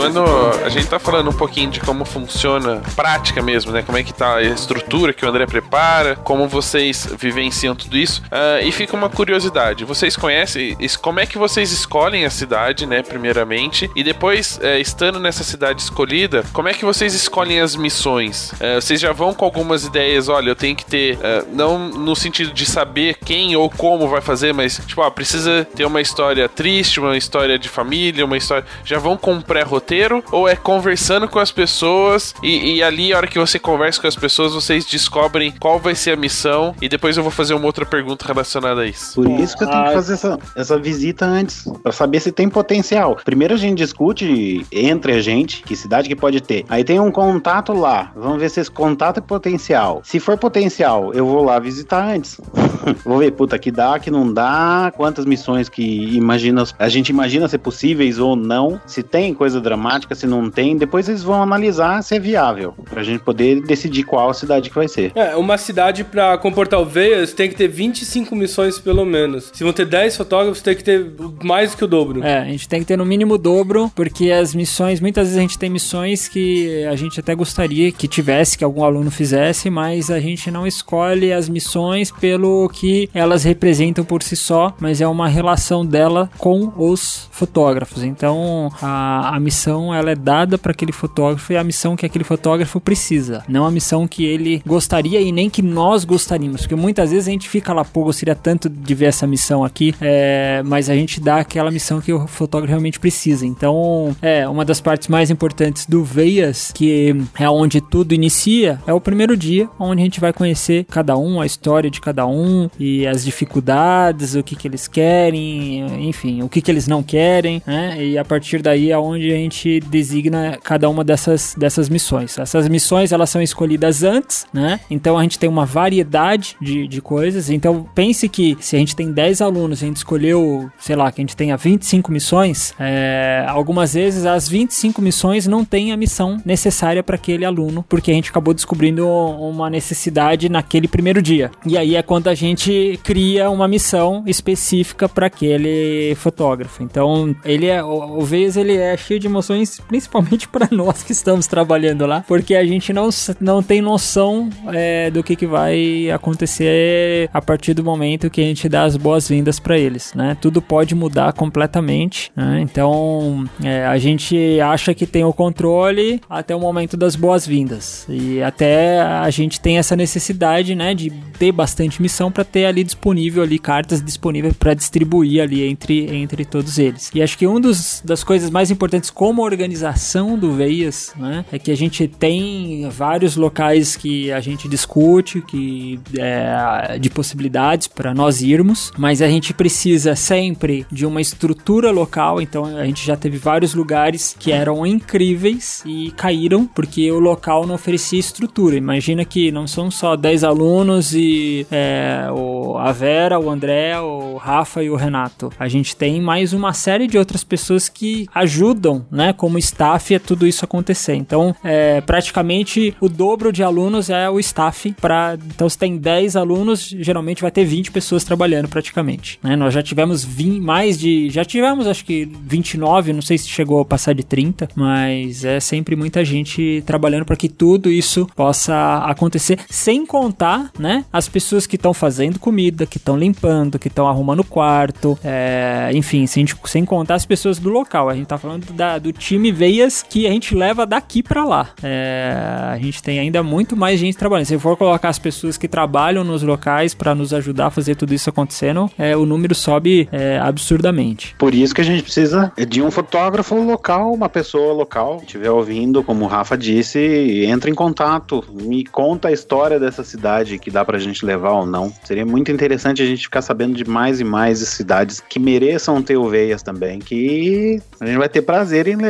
Quando a gente tá falando um pouquinho de como funciona a prática mesmo, né? Como é que tá a estrutura que o André prepara, como vocês vivenciam tudo isso. ah, e fica uma curiosidade: vocês conhecem como é que vocês escolhem a cidade, né? Primeiramente, e depois, eh, estando nessa cidade escolhida, como é que vocês escolhem as missões? Eh, vocês já vão com algumas ideias, olha, eu tenho que ter, eh, não no sentido de saber quem ou como vai fazer, mas tipo, ah, precisa ter uma história triste, uma história de família, uma história. Já vão com um pré-roteiro? Ou é conversando com as pessoas e, e ali, a hora que você conversa com as pessoas, vocês descobrem qual vai ser a missão? E depois eu vou fazer uma outra pergunta relacionada a isso. Por isso que eu tenho que fazer essa, essa visita antes, pra saber se tem potencial. Primeiro a gente discute entre a gente, que cidade que pode ter. Aí tem um contato lá, vamos ver se esse contato é potencial. Se for potencial, eu vou lá visitar antes. vou ver, puta, que dá, que não dá, quantas missões que imagina, a gente imagina ser possíveis ou não, se tem coisa dramática, se não tem, depois eles vão analisar se é viável, pra gente poder decidir qual cidade que vai ser. É, uma cidade pra comportar o Veias tem que ter 25 missões pelo menos. Se vão ter 10 fotógrafos, tem que ter mais que o dobro. É, a gente tem que ter no mínimo o dobro, porque as missões, muitas vezes a gente tem missões que a gente até gostaria que tivesse, que algum aluno fizesse, mas a gente não escolhe as missões pelo que elas representam por si só, mas é uma relação dela com os fotógrafos. Então, a, a missão ela é dada para aquele fotógrafo e a missão que aquele fotógrafo precisa, não a missão que ele gostaria e nem que nós gostaríamos, porque muitas vezes a gente fica lá, pô, gostaria tanto de ver essa missão aqui, é, mas a gente dá aquela missão que o fotógrafo realmente precisa. Então, é uma das partes mais importantes do Veias, que é onde tudo inicia, é o primeiro dia, onde a gente vai conhecer cada um, a história de cada um e as dificuldades, o que que eles querem, enfim, o que que eles não querem, né? E a partir daí é onde a gente designa cada uma dessas, dessas missões. Essas missões, elas são escolhidas antes, né? Então a gente tem uma variedade de, de coisas. Então pense que se a gente tem 10 alunos, a gente escolheu, sei lá, que a gente tenha 25 missões, é, algumas vezes as 25 missões não têm a missão necessária para aquele aluno, porque a gente acabou descobrindo uma necessidade naquele primeiro dia. E aí é quando a gente cria uma missão específica para aquele fotógrafo. Então, ele é o, Veias ele é cheio de emoções, principalmente para nós que estamos trabalhando lá, porque a gente não, não tem noção é, do que, que vai acontecer a partir do momento que a gente dá as boas-vindas para eles, né? Tudo pode mudar completamente, né? Então, é, a gente acha que tem o controle até o momento das boas-vindas e até a gente tem essa necessidade, né, de ter bastante missão para ter ali disponível ali cartas disponíveis para distribuir ali entre, entre todos eles. E acho que um dos das coisas mais importantes como organização do Veias, né, é que a gente tem vários locais que a gente discute, que é, de possibilidades para nós irmos, mas a gente precisa sempre de uma estrutura local. Então a gente já teve vários lugares que eram incríveis e caíram porque o local não oferecia estrutura. Imagina que não são só 10 alunos e é, o, a Vera, o André, o Rafa e o Renato. A gente tem mais uma série de outras pessoas que ajudam, né, como staff a tudo isso acontecer. Então, é, praticamente o dobro de alunos é o staff para então se tem 10 alunos, geralmente vai ter 20 pessoas trabalhando praticamente, né? Nós já tivemos 20, mais de já tivemos acho que 29, não sei se chegou a passar de 30, mas é sempre muita gente trabalhando para que tudo isso possa acontecer, sem contar, né, as pessoas que estão fazendo comida, que estão limpando, que estão arrumando quarto, é, enfim, sem, sem contar as pessoas do local. A gente tá falando da- do time Veias que a gente leva daqui pra lá. É, a gente tem ainda muito mais gente trabalhando. Se for colocar as pessoas que trabalham nos locais pra nos ajudar a fazer tudo isso acontecendo, é, o número sobe é, absurdamente. Por isso que a gente precisa de um fotógrafo local, uma pessoa local, estiver ouvindo, como o Rafa disse, entra em contato, me conta a história dessa cidade que dá pra gente levar ou não. Seria muito interessante a gente ficar sabendo de mais e mais cidades que mereçam ter uveias também, que a gente vai ter prazer em levar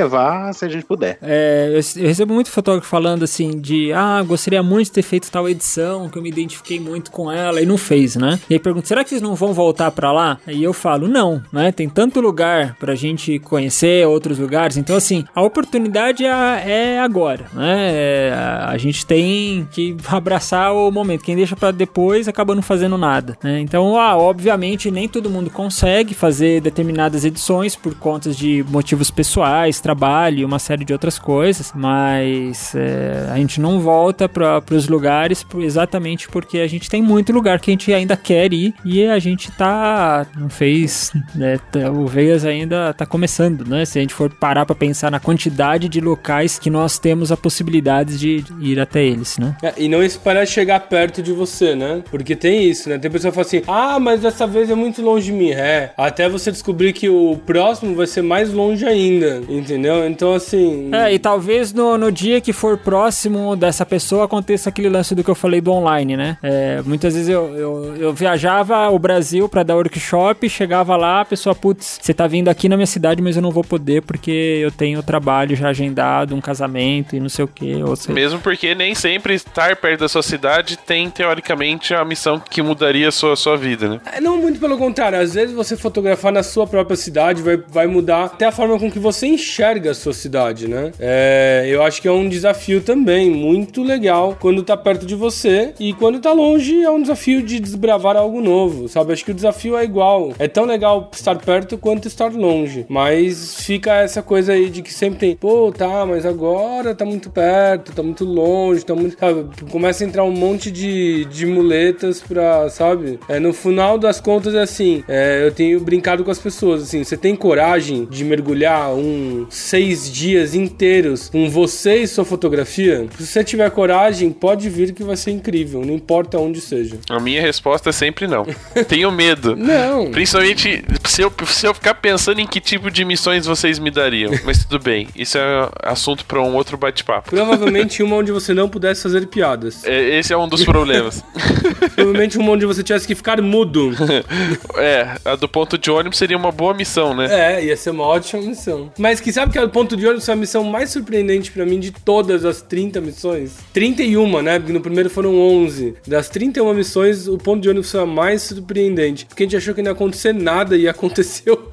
se a gente puder. É, eu, eu recebo muito fotógrafo falando assim de, ah, gostaria muito de ter feito tal edição, que eu me identifiquei muito com ela e não fez, né? E aí pergunto, será que vocês não vão voltar pra lá? E eu falo, não, né? Tem tanto lugar pra gente conhecer outros lugares, então assim, a oportunidade é, é agora, né? É, a gente tem que abraçar o momento. Quem deixa pra depois acaba não fazendo nada, né? Então, ah, obviamente, nem todo mundo consegue fazer determinadas edições por conta de motivos pessoais, trabalho e uma série de outras coisas, mas é, a gente não volta para os lugares exatamente porque a gente tem muito lugar que a gente ainda quer ir e a gente tá não fez, né, o Veias ainda tá começando, né? Se a gente for parar para pensar na quantidade de locais que nós temos a possibilidade de ir até eles, né? É, e não esperar chegar perto de você, né? Porque tem isso, né? Tem pessoa que fala assim: "Ah, mas dessa vez é muito longe de mim". É, até você descobrir que o próximo vai ser mais longe ainda, entendeu? Então assim, É, e talvez no, no dia que for próximo dessa pessoa aconteça aquele lance do que eu falei do online, né? É, muitas vezes eu, eu, eu viajava o Brasil pra dar workshop, chegava lá, a pessoa, putz, você tá vindo aqui na minha cidade, mas eu não vou poder porque eu tenho trabalho já agendado, um casamento e não sei o que. Ou seja, Mesmo porque nem sempre estar perto da sua cidade tem, teoricamente, a missão que mudaria a sua, sua vida, né? É, Não muito pelo contrário, às vezes você fotografar na sua própria cidade vai, vai mudar até a forma com que você enxerga a sua cidade, né? É, eu acho que é um desafio também muito legal quando tá perto de você e quando tá longe é um desafio de desbravar algo novo, sabe? Acho que o desafio é igual. É tão legal estar perto quanto estar longe, mas fica essa coisa aí de que sempre tem, pô, tá, mas agora tá muito perto, tá muito longe, tá muito. Sabe? Começa a entrar um monte de, de muletas pra, sabe? É, no final das contas é assim, é, eu tenho brincado com as pessoas, assim, você tem coragem de mergulhar um seis dias inteiros com você e sua fotografia? Se você tiver coragem, pode vir que vai ser incrível, não importa onde seja. A minha resposta é sempre não. Tenho medo. Não. Principalmente se eu, se eu ficar pensando em que tipo de missões vocês me dariam. Mas tudo bem, isso é assunto pra um outro bate-papo. Provavelmente uma onde você não pudesse fazer piadas. É, Esse é um dos problemas. Provavelmente uma onde você tivesse que ficar mudo. é, a do ponto de ônibus seria uma boa missão, né? É, ia ser uma ótima missão. Mas que sabe que é o ponto de ônibus é a missão mais surpreendente pra mim de todas as 30 missões? 31, né? Porque no primeiro foram 11. Das 31 missões, o ponto de ônibus foi a mais surpreendente. Porque a gente achou que não ia acontecer nada e aconteceu tudo.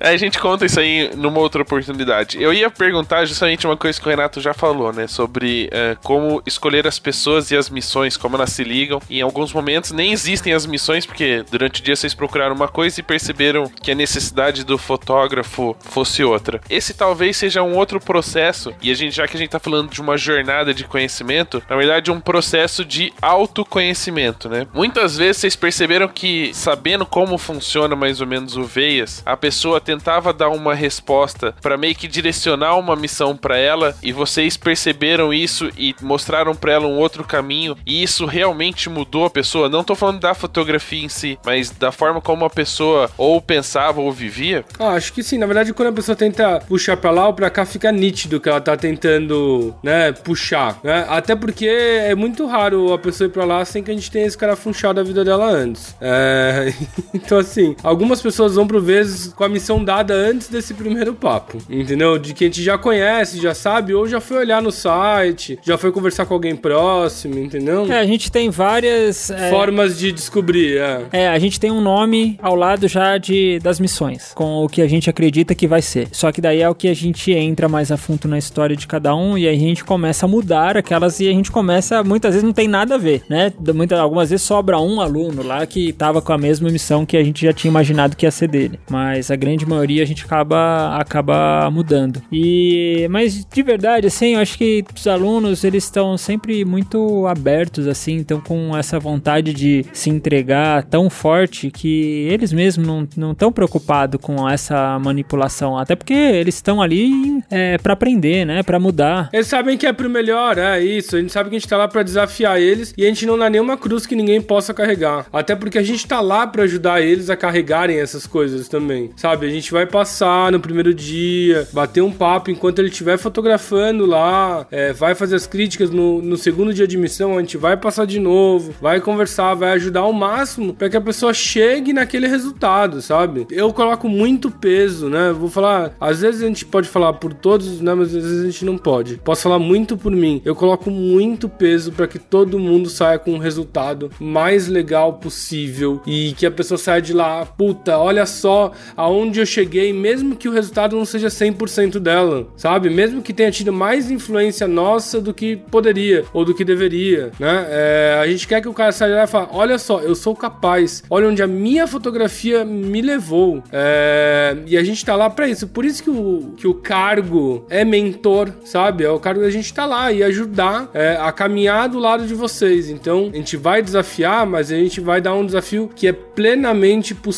Aí a gente conta isso aí numa outra oportunidade. Eu ia perguntar justamente uma coisa que o Renato já falou, né? Sobre eh, como escolher as pessoas e as missões, como elas se ligam. Em alguns momentos nem existem as missões, porque durante o dia vocês procuraram uma coisa e perceberam que a necessidade do fotógrafo fosse outra. Esse talvez seja um outro processo, e a gente, já que a gente tá falando de uma jornada de conhecimento, na verdade um processo de autoconhecimento, né? Muitas vezes vocês perceberam que, sabendo como funciona mais ou menos o Veias, a pessoa tentava dar uma resposta para meio que direcionar uma missão para ela, e vocês perceberam isso e mostraram para ela um outro caminho, e isso realmente mudou a pessoa. Não tô falando da fotografia em si, mas da forma como a pessoa ou pensava ou vivia. Ah, acho que sim. Na verdade, quando a pessoa tenta puxar pra lá ou pra cá, fica nítido que ela tá tentando, né, puxar, né? Até porque é muito raro a pessoa ir pra lá sem que a gente tenha esse cara funchado a vida dela antes. É... então, assim, algumas pessoas vão pro vezes com a missão dada antes desse primeiro papo, entendeu? De que a gente já conhece, já sabe, ou já foi olhar no site, já foi conversar com alguém próximo, entendeu? É, a gente tem várias. é, Formas de descobrir, é. É, a gente tem um nome ao lado já de das missões, com o que a gente acredita que vai ser. Só que daí é o que a gente entra mais a fundo na história de cada um e aí a gente começa a mudar aquelas e a gente começa, muitas vezes não tem nada a ver, né? Muitas, algumas vezes sobra um aluno lá que tava com a mesma missão que a gente já tinha imaginado que ia ser dele. Mas a grande maioria a gente acaba, acaba mudando. E, mas de verdade, assim, eu acho que os alunos, eles estão sempre muito abertos, assim, então com essa vontade de se entregar tão forte que eles mesmos não estão preocupados com essa manipulação. Até porque eles estão ali é, para aprender, né? Para mudar. Eles sabem que é pro melhor, é isso. A gente sabe que a gente tá lá para desafiar eles e a gente não dá nenhuma cruz que ninguém possa carregar. Até porque a gente tá lá para ajudar eles a carregarem essas coisas também. Sabe? A gente vai passar no primeiro dia, bater um papo enquanto ele estiver fotografando lá, é, vai fazer as críticas no, no segundo dia de missão, a gente vai passar de novo, vai conversar, vai ajudar ao máximo para que a pessoa chegue naquele resultado, sabe? Eu coloco muito peso, né? Vou falar, às vezes a gente pode falar por todos, né? Mas às vezes a gente não pode. Posso falar muito por mim. Eu coloco muito peso para que todo mundo saia com um resultado mais legal possível e que a pessoa saia de lá, puta, olha só aonde eu cheguei, mesmo que o resultado não seja 100% dela, sabe? Mesmo que tenha tido mais influência nossa do que poderia ou do que deveria, né? É, a gente quer que o cara saia lá e fale, olha só, eu sou capaz, olha onde a minha fotografia me levou. É, e a gente tá lá para isso. Por isso que o, que o cargo é mentor, sabe? É o cargo da gente tá lá e ajudar é, a caminhar do lado de vocês. Então, a gente vai desafiar, mas a gente vai dar um desafio que é plenamente possível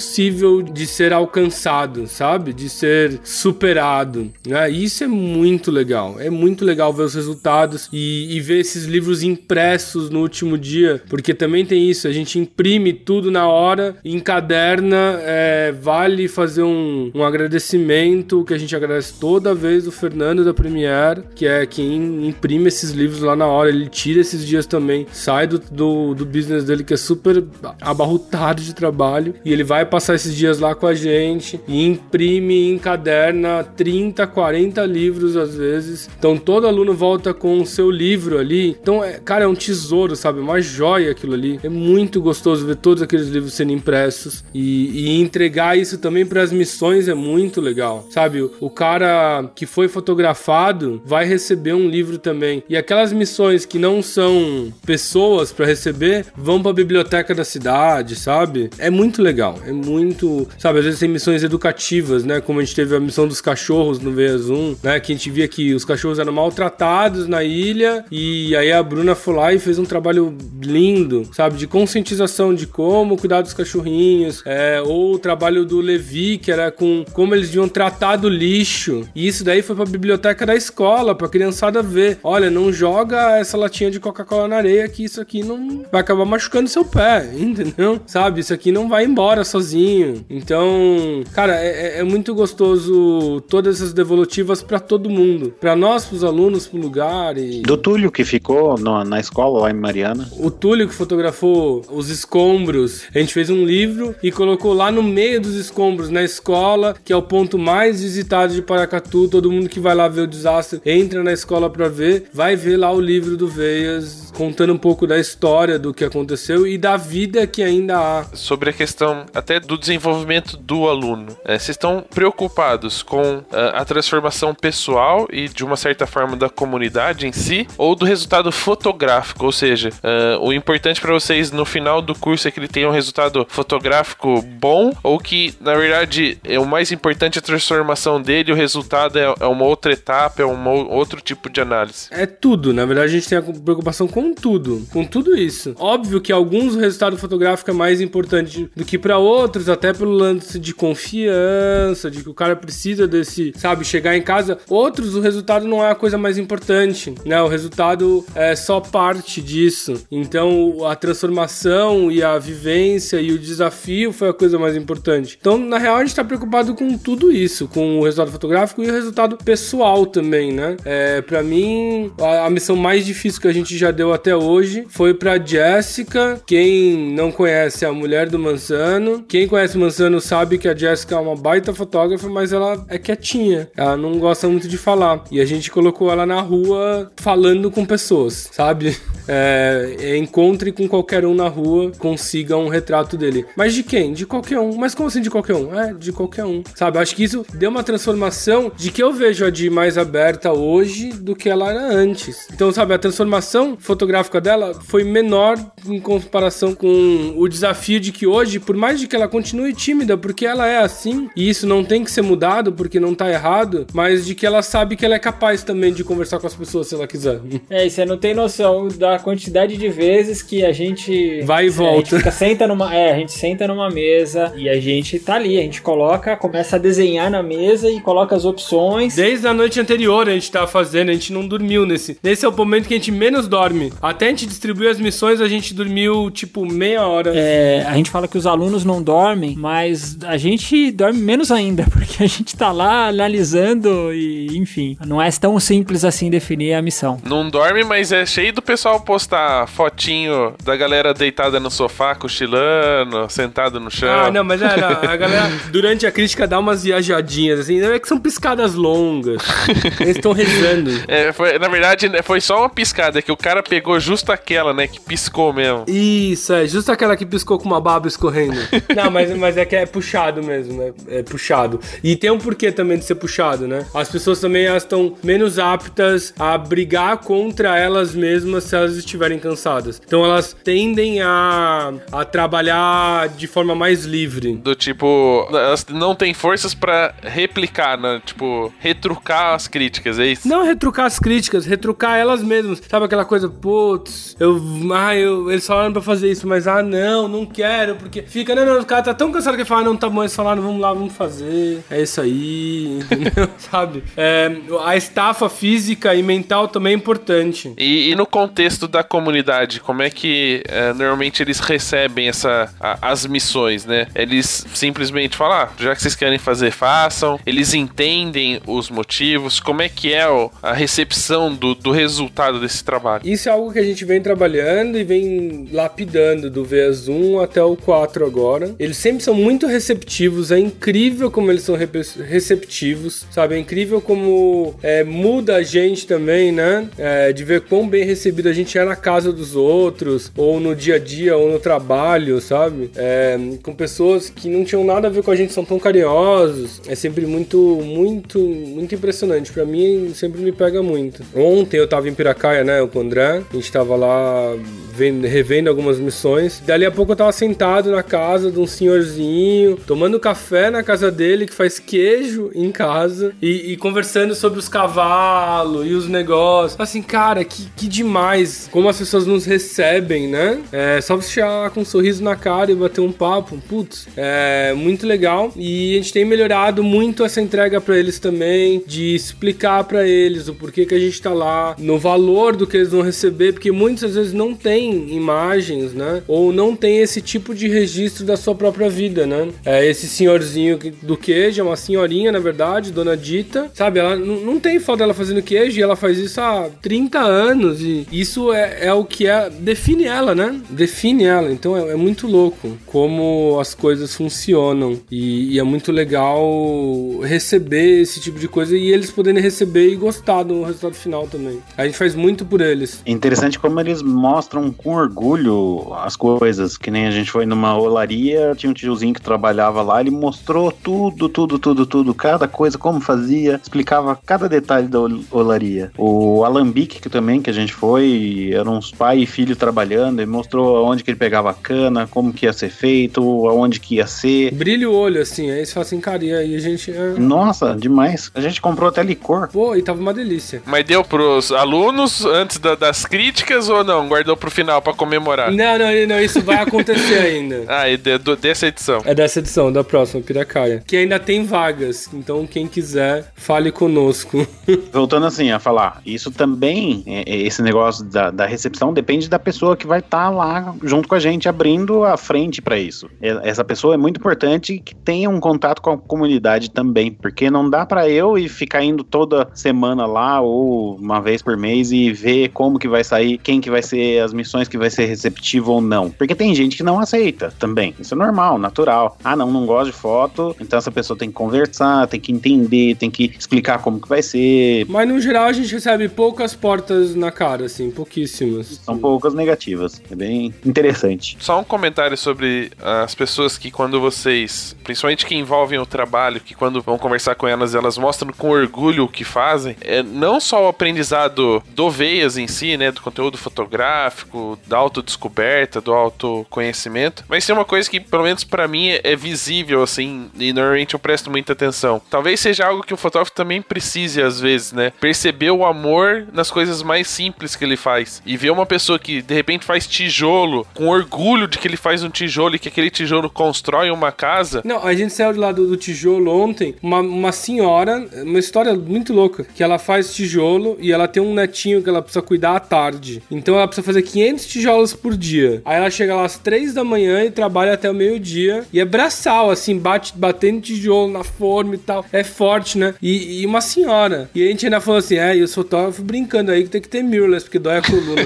de ser alcançado, sabe? De ser superado. Né? E isso é muito legal. É muito legal ver os resultados e, e ver esses livros impressos no último dia, porque também tem isso. A gente imprime tudo na hora, encaderna, é, vale fazer um, um agradecimento que a gente agradece toda vez o Fernando da Premiere, que é quem imprime esses livros lá na hora. Ele tira esses dias também, sai do, do, do business dele que é super abarrotado de trabalho e ele vai passar esses dias lá com a gente e imprime, encaderna 30, 40 livros às vezes. Então todo aluno volta com o seu livro ali. Então, é, cara, é um tesouro, sabe? Uma joia aquilo ali. É muito gostoso ver todos aqueles livros sendo impressos e, e entregar isso também para as missões é muito legal, sabe? O cara que foi fotografado vai receber um livro também. E aquelas missões que não são pessoas para receber vão para a biblioteca da cidade, sabe? É muito legal. É muito, sabe? Às vezes tem missões educativas, né? Como a gente teve a missão dos cachorros no VS1, né? Que a gente via que os cachorros eram maltratados na ilha e aí a Bruna foi lá e fez um trabalho lindo, sabe? De conscientização de como cuidar dos cachorrinhos, é, ou o trabalho do Levi, que era com como eles deviam tratar do lixo. E isso daí foi pra biblioteca da escola, pra criançada ver. Olha, não joga essa latinha de Coca-Cola na areia que isso aqui não vai acabar machucando seu pé, entendeu? Sabe? Isso aqui não vai embora sozinho. Então, cara, é, é muito gostoso todas essas devolutivas para todo mundo. para nós, pros alunos, pro lugar e... Do Túlio que ficou no, na escola lá em Mariana. O Túlio que fotografou os escombros. A gente fez um livro e colocou lá no meio dos escombros, na escola, que é o ponto mais visitado de Paracatu. Todo mundo que vai lá ver o desastre entra na escola para ver, vai ver lá o livro do Veias, contando um pouco da história do que aconteceu e da vida que ainda há. Sobre a questão até do desenvolvimento do aluno, é, vocês estão preocupados com uh, a transformação pessoal e de uma certa forma da comunidade em si, ou do resultado fotográfico? Ou seja, uh, o importante para vocês no final do curso é que ele tenha um resultado fotográfico bom, ou que na verdade é o mais importante a transformação dele, o resultado é, é uma outra etapa, é um outro tipo de análise? É tudo, na verdade a gente tem a preocupação com tudo, com tudo isso. Óbvio que alguns o resultado fotográfico é mais importante do que para outros, até pelo lance de confiança, de que o cara precisa desse, sabe, chegar em casa. Outros o resultado não é a coisa mais importante, né? O resultado é só parte disso. Então a transformação e a vivência e o desafio foi a coisa mais importante. Então, na real, a gente tá preocupado com tudo isso, com o resultado fotográfico e o resultado pessoal também, né? É, para mim, a, a missão mais difícil que a gente já deu até hoje foi para Jéssica. Quem não conhece é a mulher do Manzano. Quem conhece o Manzano sabe que a Jéssica é uma baita fotógrafa, mas ela é quietinha. Ela não gosta muito de falar. E a gente colocou ela na rua falando com pessoas, sabe? É, encontre com qualquer um na rua, consiga um retrato dele. Mas de quem? De qualquer um. Mas como assim de qualquer um? É, de qualquer um. Sabe? Acho que isso deu uma transformação de que eu vejo a Di mais aberta hoje do que ela era antes. Então, sabe, a transformação fotográfica fotográfica dela foi menor em comparação com o desafio de que hoje, por mais de que ela continue tímida, porque ela é assim, e isso não tem que ser mudado porque não tá errado, mas de que ela sabe que ela é capaz também de conversar com as pessoas se ela quiser. É, e você não tem noção da quantidade de vezes que a gente. Vai e A gente volta. fica, senta numa. É, a gente senta numa mesa e a gente tá ali. A gente coloca, começa a desenhar na mesa e coloca as opções. Desde a noite anterior a gente tava fazendo, a gente não dormiu nesse. Nesse é o momento que a gente menos dorme. Até a gente distribuir as missões, a gente dormiu tipo meia hora. É, a gente fala que os alunos não dormem, mas a gente dorme menos ainda, porque a gente tá lá analisando e, enfim, não é tão simples assim definir a missão. Não dorme, mas é cheio do pessoal postar fotinho da galera deitada no sofá, cochilando, sentado no chão. Ah, não, mas é, não, a galera, durante a crítica, dá umas viajadinhas, assim, não é que são piscadas longas. Eles estão rezando. É, foi- na verdade, né, foi só uma piscada, que o cara pegou justo aquela, né, que piscou mesmo. Isso, é, justo aquela que piscou com uma baba escorrendo. Não, mas, mas é que é puxado mesmo, né? É puxado. E tem um porquê também de ser puxado, né? As pessoas também elas estão menos aptas a brigar contra elas mesmas se elas estiverem cansadas. Então elas tendem a, a trabalhar de forma mais livre. Do tipo, elas não têm forças pra replicar, né? Tipo, retrucar as críticas, é isso? Não retrucar as críticas, retrucar elas mesmas. Sabe aquela coisa, putz, eu. Ah, eu, eles falaram pra fazer isso, mas ah, não, não quero, porque fica, não, não, o cara tá tão cansado que ele fala, ah, não, tá bom, eles falaram, vamos lá, vamos fazer. É isso aí, entendeu? Sabe? É, a estafa física e mental também é importante. E, e no contexto da comunidade, como é que é, normalmente eles recebem essa, a- as missões, né? Eles simplesmente falam, ah, já que vocês querem fazer, façam. Eles entendem os motivos. Como é que é a recepção do, do resultado desse trabalho? Isso é algo que a gente vem trabalhando e vem lapidando do VS 1 até o 4 agora. Eles sempre são muito receptivos, é incrível como eles são receptivos, sabe? É incrível como é, muda a gente também, né? É, de ver quão bem recebido a gente é na casa dos outros, ou no dia a dia, ou no trabalho, sabe? É, com pessoas que não tinham nada a ver com a gente, são tão carinhosos. É sempre muito, muito, muito impressionante. Pra mim, sempre me pega muito. Ontem eu tava em Piracaia, né, com o André. A gente tava lá vendo- revendo algumas missões. Dali a pouco eu tava sentado na casa de um senhorzinho, tomando café na casa dele, que faz queijo em casa, e, e conversando sobre os cavalos e os negócios. Assim, cara, que, que demais como as pessoas nos recebem, né? É, só você chegar com um sorriso na cara e bater um papo, putz, é muito legal. E a gente tem melhorado muito essa entrega pra eles também, de explicar pra eles o porquê que a gente tá lá, no valor do que eles vão receber, porque muitas vezes não tem imagens, né? Ou não tem esse tipo de registro da sua própria vida, né? É, esse senhorzinho do queijo, é uma senhorinha, na verdade, dona Dita, sabe? Ela não tem foto dela fazendo queijo e ela faz isso há 30 anos e isso é, é o que é, define ela, né? Define ela. Então é, é muito louco como as coisas funcionam e, e é muito legal receber esse tipo de coisa e eles poderem receber e gostar do resultado final também. A gente faz muito por eles. É interessante como eles mostram com orgulho as coisas, que nem a gente foi numa olaria, tinha um tiozinho que trabalhava lá, ele mostrou tudo, tudo, tudo, tudo, cada coisa, como fazia, explicava cada detalhe da ol- olaria. O Alambique, que também, que a gente foi, eram uns pai e filho trabalhando, ele mostrou aonde que ele pegava a cana, como que ia ser feito, aonde que ia ser. Brilha o olho assim, aí você fala assim, cara, e aí a gente. é, Nossa, demais. A gente comprou até licor. Pô, e tava uma delícia. Mas deu pros alunos antes da- das críticas ou não? Guardou pro final pra comemorar? Não, não, não, isso vai acontecer ainda. Ah, e de- do- dessa edição. É dessa edição, da próxima, Piracaia. Que ainda tem vagas, então quem quiser, fale conosco. Voltando assim a falar, isso também, é- é esse negócio da, da recepção depende da pessoa que vai estar lá junto com a gente, abrindo a frente para isso. É- Essa pessoa é muito importante que tenha um contato com a comunidade também, porque não dá para eu ir ficar indo toda semana lá ou uma vez por mês e ver como que vai sair, quem que vai ser as missões que vai ser receptivo ou não. Porque tem gente que não aceita também. Isso é normal, natural. Ah, não, não gosto de foto, então essa pessoa tem que conversar, tem que entender, tem que explicar como que vai ser, Mas no geral a gente recebe poucas portas na cara, assim, pouquíssimas. São poucas negativas. É bem interessante. Só um comentário sobre as pessoas que quando vocês, principalmente que envolvem o trabalho, que quando vão conversar com elas, elas mostram com orgulho o que fazem. É não só o aprendizado do Veias em si, né, conhecimento, conteúdo fotográfico, da autodescoberta, do autoconhecimento. Mas tem uma coisa que, pelo menos para mim, é, é visível, assim, e normalmente eu presto muita atenção. Talvez seja algo que o fotógrafo também precise, às vezes, né? Perceber o amor nas coisas mais simples que ele faz. E ver uma pessoa que, de repente, faz tijolo, com orgulho de que ele faz um tijolo e que aquele tijolo constrói uma casa. Não, a gente saiu de lá do, do tijolo ontem, uma, uma senhora, uma história muito louca, que ela faz tijolo e ela tem um netinho que ela precisa cuidar à tarde. Então ela precisa fazer 500 tijolos por dia. Aí ela chega lá às 3 da manhã e trabalha até o meio-dia. E é braçal, assim, bate, batendo tijolo na forma e tal. É forte, né? E, e uma senhora. E a gente ainda falou assim: é, e os fotógrafos brincando aí que tem que ter mirrorless, porque dói a coluna.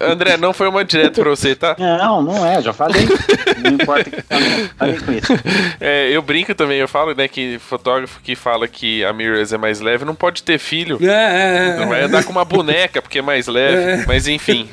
André, não foi uma direta pra você, tá? Não, não é, já falei. não importa que falei com isso. É, eu brinco também, eu falo, né, que fotógrafo que fala que a mirrorless é mais leve não pode ter filho. é, é, é. Não vai andar com uma boneca porque é mais leve, mas enfim.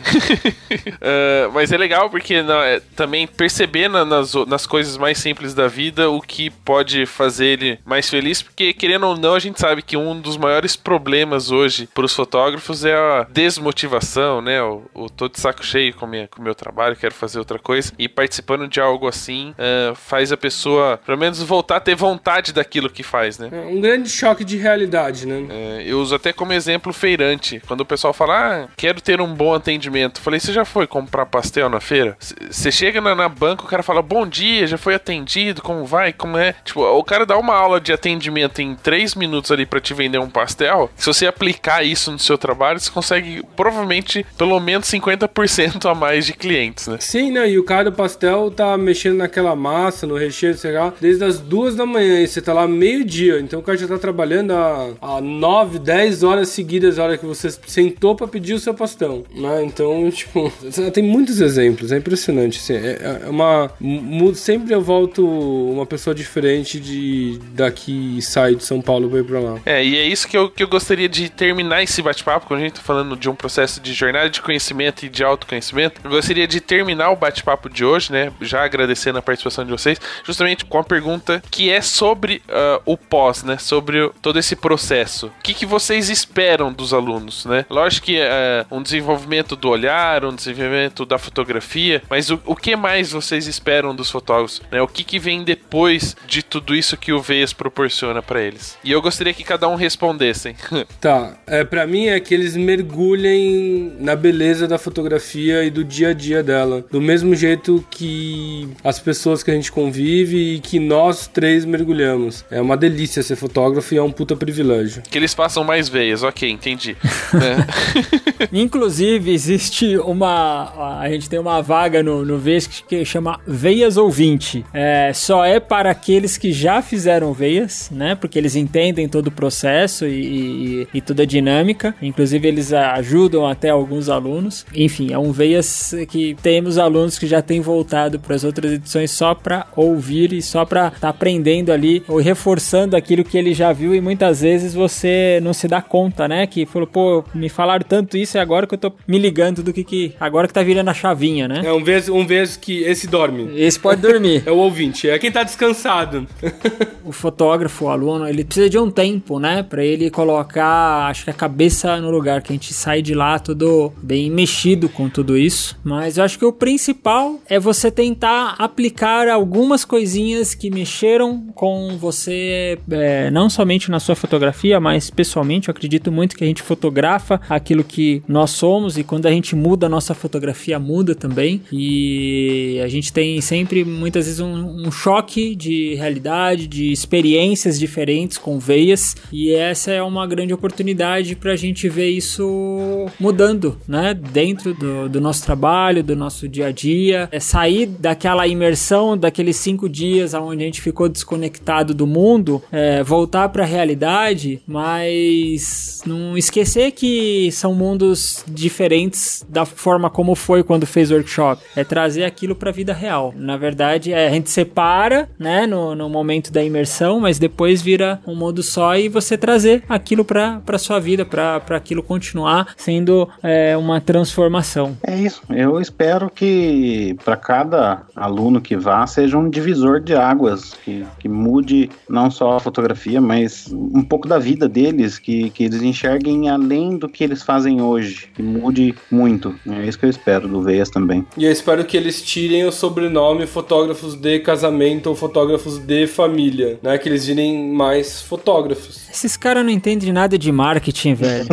Uh, mas é legal porque não, é, também perceber na- nas, nas coisas mais simples da vida o que pode fazer ele mais feliz, porque querendo ou não, a gente sabe que um dos maiores problemas hoje para os fotógrafos é a desmotivação, né? O, o tô de saco cheio com minha, com o meu trabalho, quero fazer outra coisa. E participando de algo assim uh, faz a pessoa, pelo menos, voltar a ter vontade daquilo que faz, né? É um grande choque de realidade, né? É, eu uso até como exemplo feirante. Quando o pessoal fala, ah, quero ter um bom atendimento. Falei, você já foi comprar pastel na feira? Você chega na, na banca, o cara fala, bom dia, já foi atendido, como vai, como é? Tipo, o cara dá uma aula de atendimento em 3 minutos ali pra te vender um pastel. Se você aplicar isso no seu trabalho, você consegue provavelmente pelo menos 50% a mais de clientes, né? Sim, né? E o cara do pastel tá mexendo naquela massa, no recheio, sei lá, desde as duas da manhã e você tá lá meio-dia. Então o cara já tá trabalhando há, há 9, 10 horas seguidas, a hora que você sentou pra pedir o seu pastel, né? Então, tipo, tem muitos exemplos, é impressionante. Assim, é, é uma. mu- Sempre eu volto uma pessoa diferente de daqui e sai de São Paulo pra ir pra lá. É, e é isso que eu, que eu gostaria de terminar esse bate-papo, quando a gente tá falando de um processo de jornada de conhecimento e de autoconhecimento. Eu gostaria de terminar o bate-papo de hoje, né? Já agradecendo a participação de vocês, justamente com a pergunta que é sobre ah, o pós, né? Sobre todo esse processo. O que, que vocês esperam dos alunos, né? Lógico que ah, um desenvolvimento do olhar, um desenvolvimento da fotografia, mas o, o que mais vocês esperam dos fotógrafos, né? O que, que vem depois de tudo isso que o VES proporciona pra eles? E eu gostaria que cada um respondessem. Tá, é, pra mim é que eles mergulhem na beleza da fotografia e do dia a dia dela. Do mesmo jeito que as pessoas que a gente convive e que nós três mergulhamos. É uma delícia ser fotógrafo e é um puta privilégio. que eles façam mais veias, ok, entendi. É. Inclusive, existe uma. A gente tem uma vaga no, no VES que, chama Veias Ouvinte. É, só é para aqueles que já fizeram veias, né? Porque eles entendem todo o processo e, e, e toda a dinâmica. Inclusive, eles ajudam até alguns alunos. Enfim, é um Veias que temos alunos que já têm voltado para as outras edições só para ouvir e só para estar aprendendo ali ou reforçando aquilo que ele já viu. E muitas vezes você não se dá conta, né? Que falou, pô, me falaram tanto isso e agora que eu tô me ligando do que que. Agora que tá virando a chavinha, né? É um vez, um vez que esse dorme. Esse pode dormir. É o ouvinte, é quem tá descansado. o fotógrafo, o aluno, ele precisa de um tempo, né? Pra ele colocar, acho que a cabeça no lugar, que a gente sai de lá todo bem mexido com tudo isso. Mas eu acho que o principal é você tentar aplicar algumas coisinhas que mexeram com você, é, não somente na sua fotografia, mas pessoalmente. Eu acredito muito que a gente fotografa aquilo que nós somos e quando a gente muda, a nossa fotografia muda também. E a gente tem sempre, muitas vezes, um, um choque de realidade, de experiências diferentes com veias. E essa é uma grande oportunidade para a gente ver isso mudando, né? Dentro do, do nosso trabalho, do nosso dia a dia. É sair daquela imersão, daqueles cinco dias onde a gente ficou desconectado do mundo, é, voltar para a realidade, mas não esquecer que são mundos diferentes da forma como foi quando fez o workshop. É trazer aquilo para a vida real. Na verdade, é, a gente separa, né, no, no momento da imersão, mas depois vira um mundo só e você trazer aquilo para para sua vida, para aquilo continuar sendo é, uma transformação. É isso. Eu espero que para cada aluno que vá seja um divisor de águas, que, que mude não só a fotografia, mas um pouco da vida deles, que, que eles enxerguem além do que eles fazem fazem hoje, que mude muito. É isso que eu espero do Veias também. E eu espero que eles tirem o sobrenome fotógrafos de casamento ou fotógrafos de família, né? Que eles virem mais fotógrafos. Esses caras não entendem nada de marketing, velho.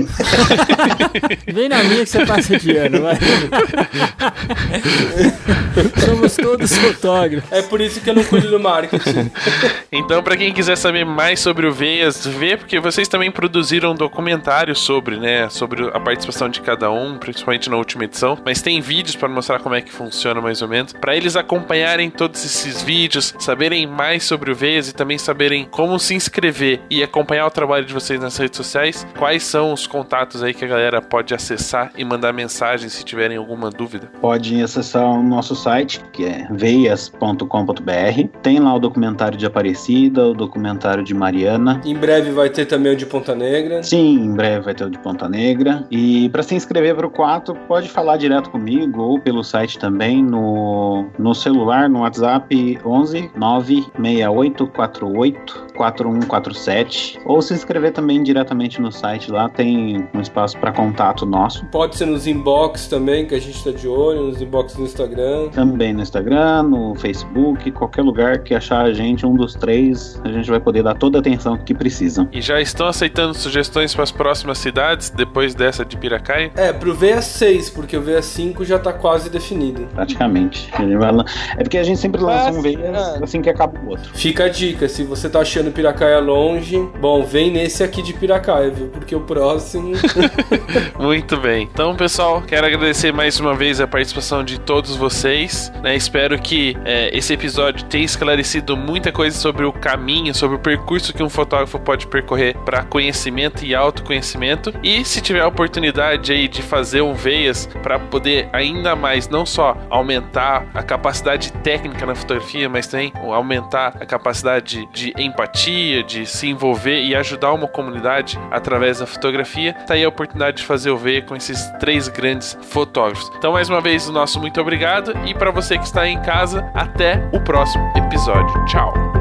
Vem na minha que você passa de ano, vai. Somos todos fotógrafos. É por isso que eu não cuido do marketing. Então, pra quem quiser saber mais sobre o Veias, vê, porque vocês também produziram um documentário sobre, né, sobre a participação de cada um, principalmente na última edição, mas tem vídeos para mostrar como é que funciona mais ou menos, para eles acompanharem todos esses vídeos, saberem mais sobre o Veias e também saberem como se inscrever e acompanhar o trabalho de vocês nas redes sociais. Quais são os contatos aí que a galera pode acessar e mandar mensagem se tiverem alguma dúvida? Pode acessar o nosso site, que é veias.com.br. Tem lá o documentário de Aparecida, o documentário de Mariana. em breve vai ter também o de Ponta Negra. Sim, em breve vai ter o de Ponta Negra. E para se inscrever para o 4, pode falar direto comigo ou pelo site também no, no celular, no WhatsApp 11 96848 4147 ou se inscrever também diretamente no site lá tem um espaço para contato nosso. Pode ser nos inbox também, que a gente tá de olho, nos inbox do Instagram. também no Instagram no Facebook qualquer lugar que achar a gente um dos três a gente vai poder dar toda a atenção que precisam E já estão aceitando sugestões para as próximas cidades depois dessa de Piracaia? É, pro VA6, porque o VA5 já tá quase definido. praticamente é porque a gente sempre lança um vez é. assim que acaba o outro Fica a dica, se você tá achando Piracaia longe, bom, vem nesse aqui de Piracaia, viu? Porque o próximo. Muito bem. Então, pessoal, quero agradecer mais uma vez a participação de todos vocês. né? Espero que é, esse episódio tenha esclarecido muita coisa sobre o caminho, sobre o percurso que um fotógrafo pode percorrer para conhecimento e autoconhecimento. E se tiver a oportunidade aí de fazer um veias para poder ainda mais não só aumentar a capacidade técnica na fotografia, mas também aumentar a capacidade de empatia, de se envolver e ajudar uma comunidade através da fotografia, tá aí a oportunidade de fazer o ver com esses três grandes fotógrafos. Então, mais uma vez, o nosso muito obrigado e para você que está em casa, até o próximo episódio. Tchau.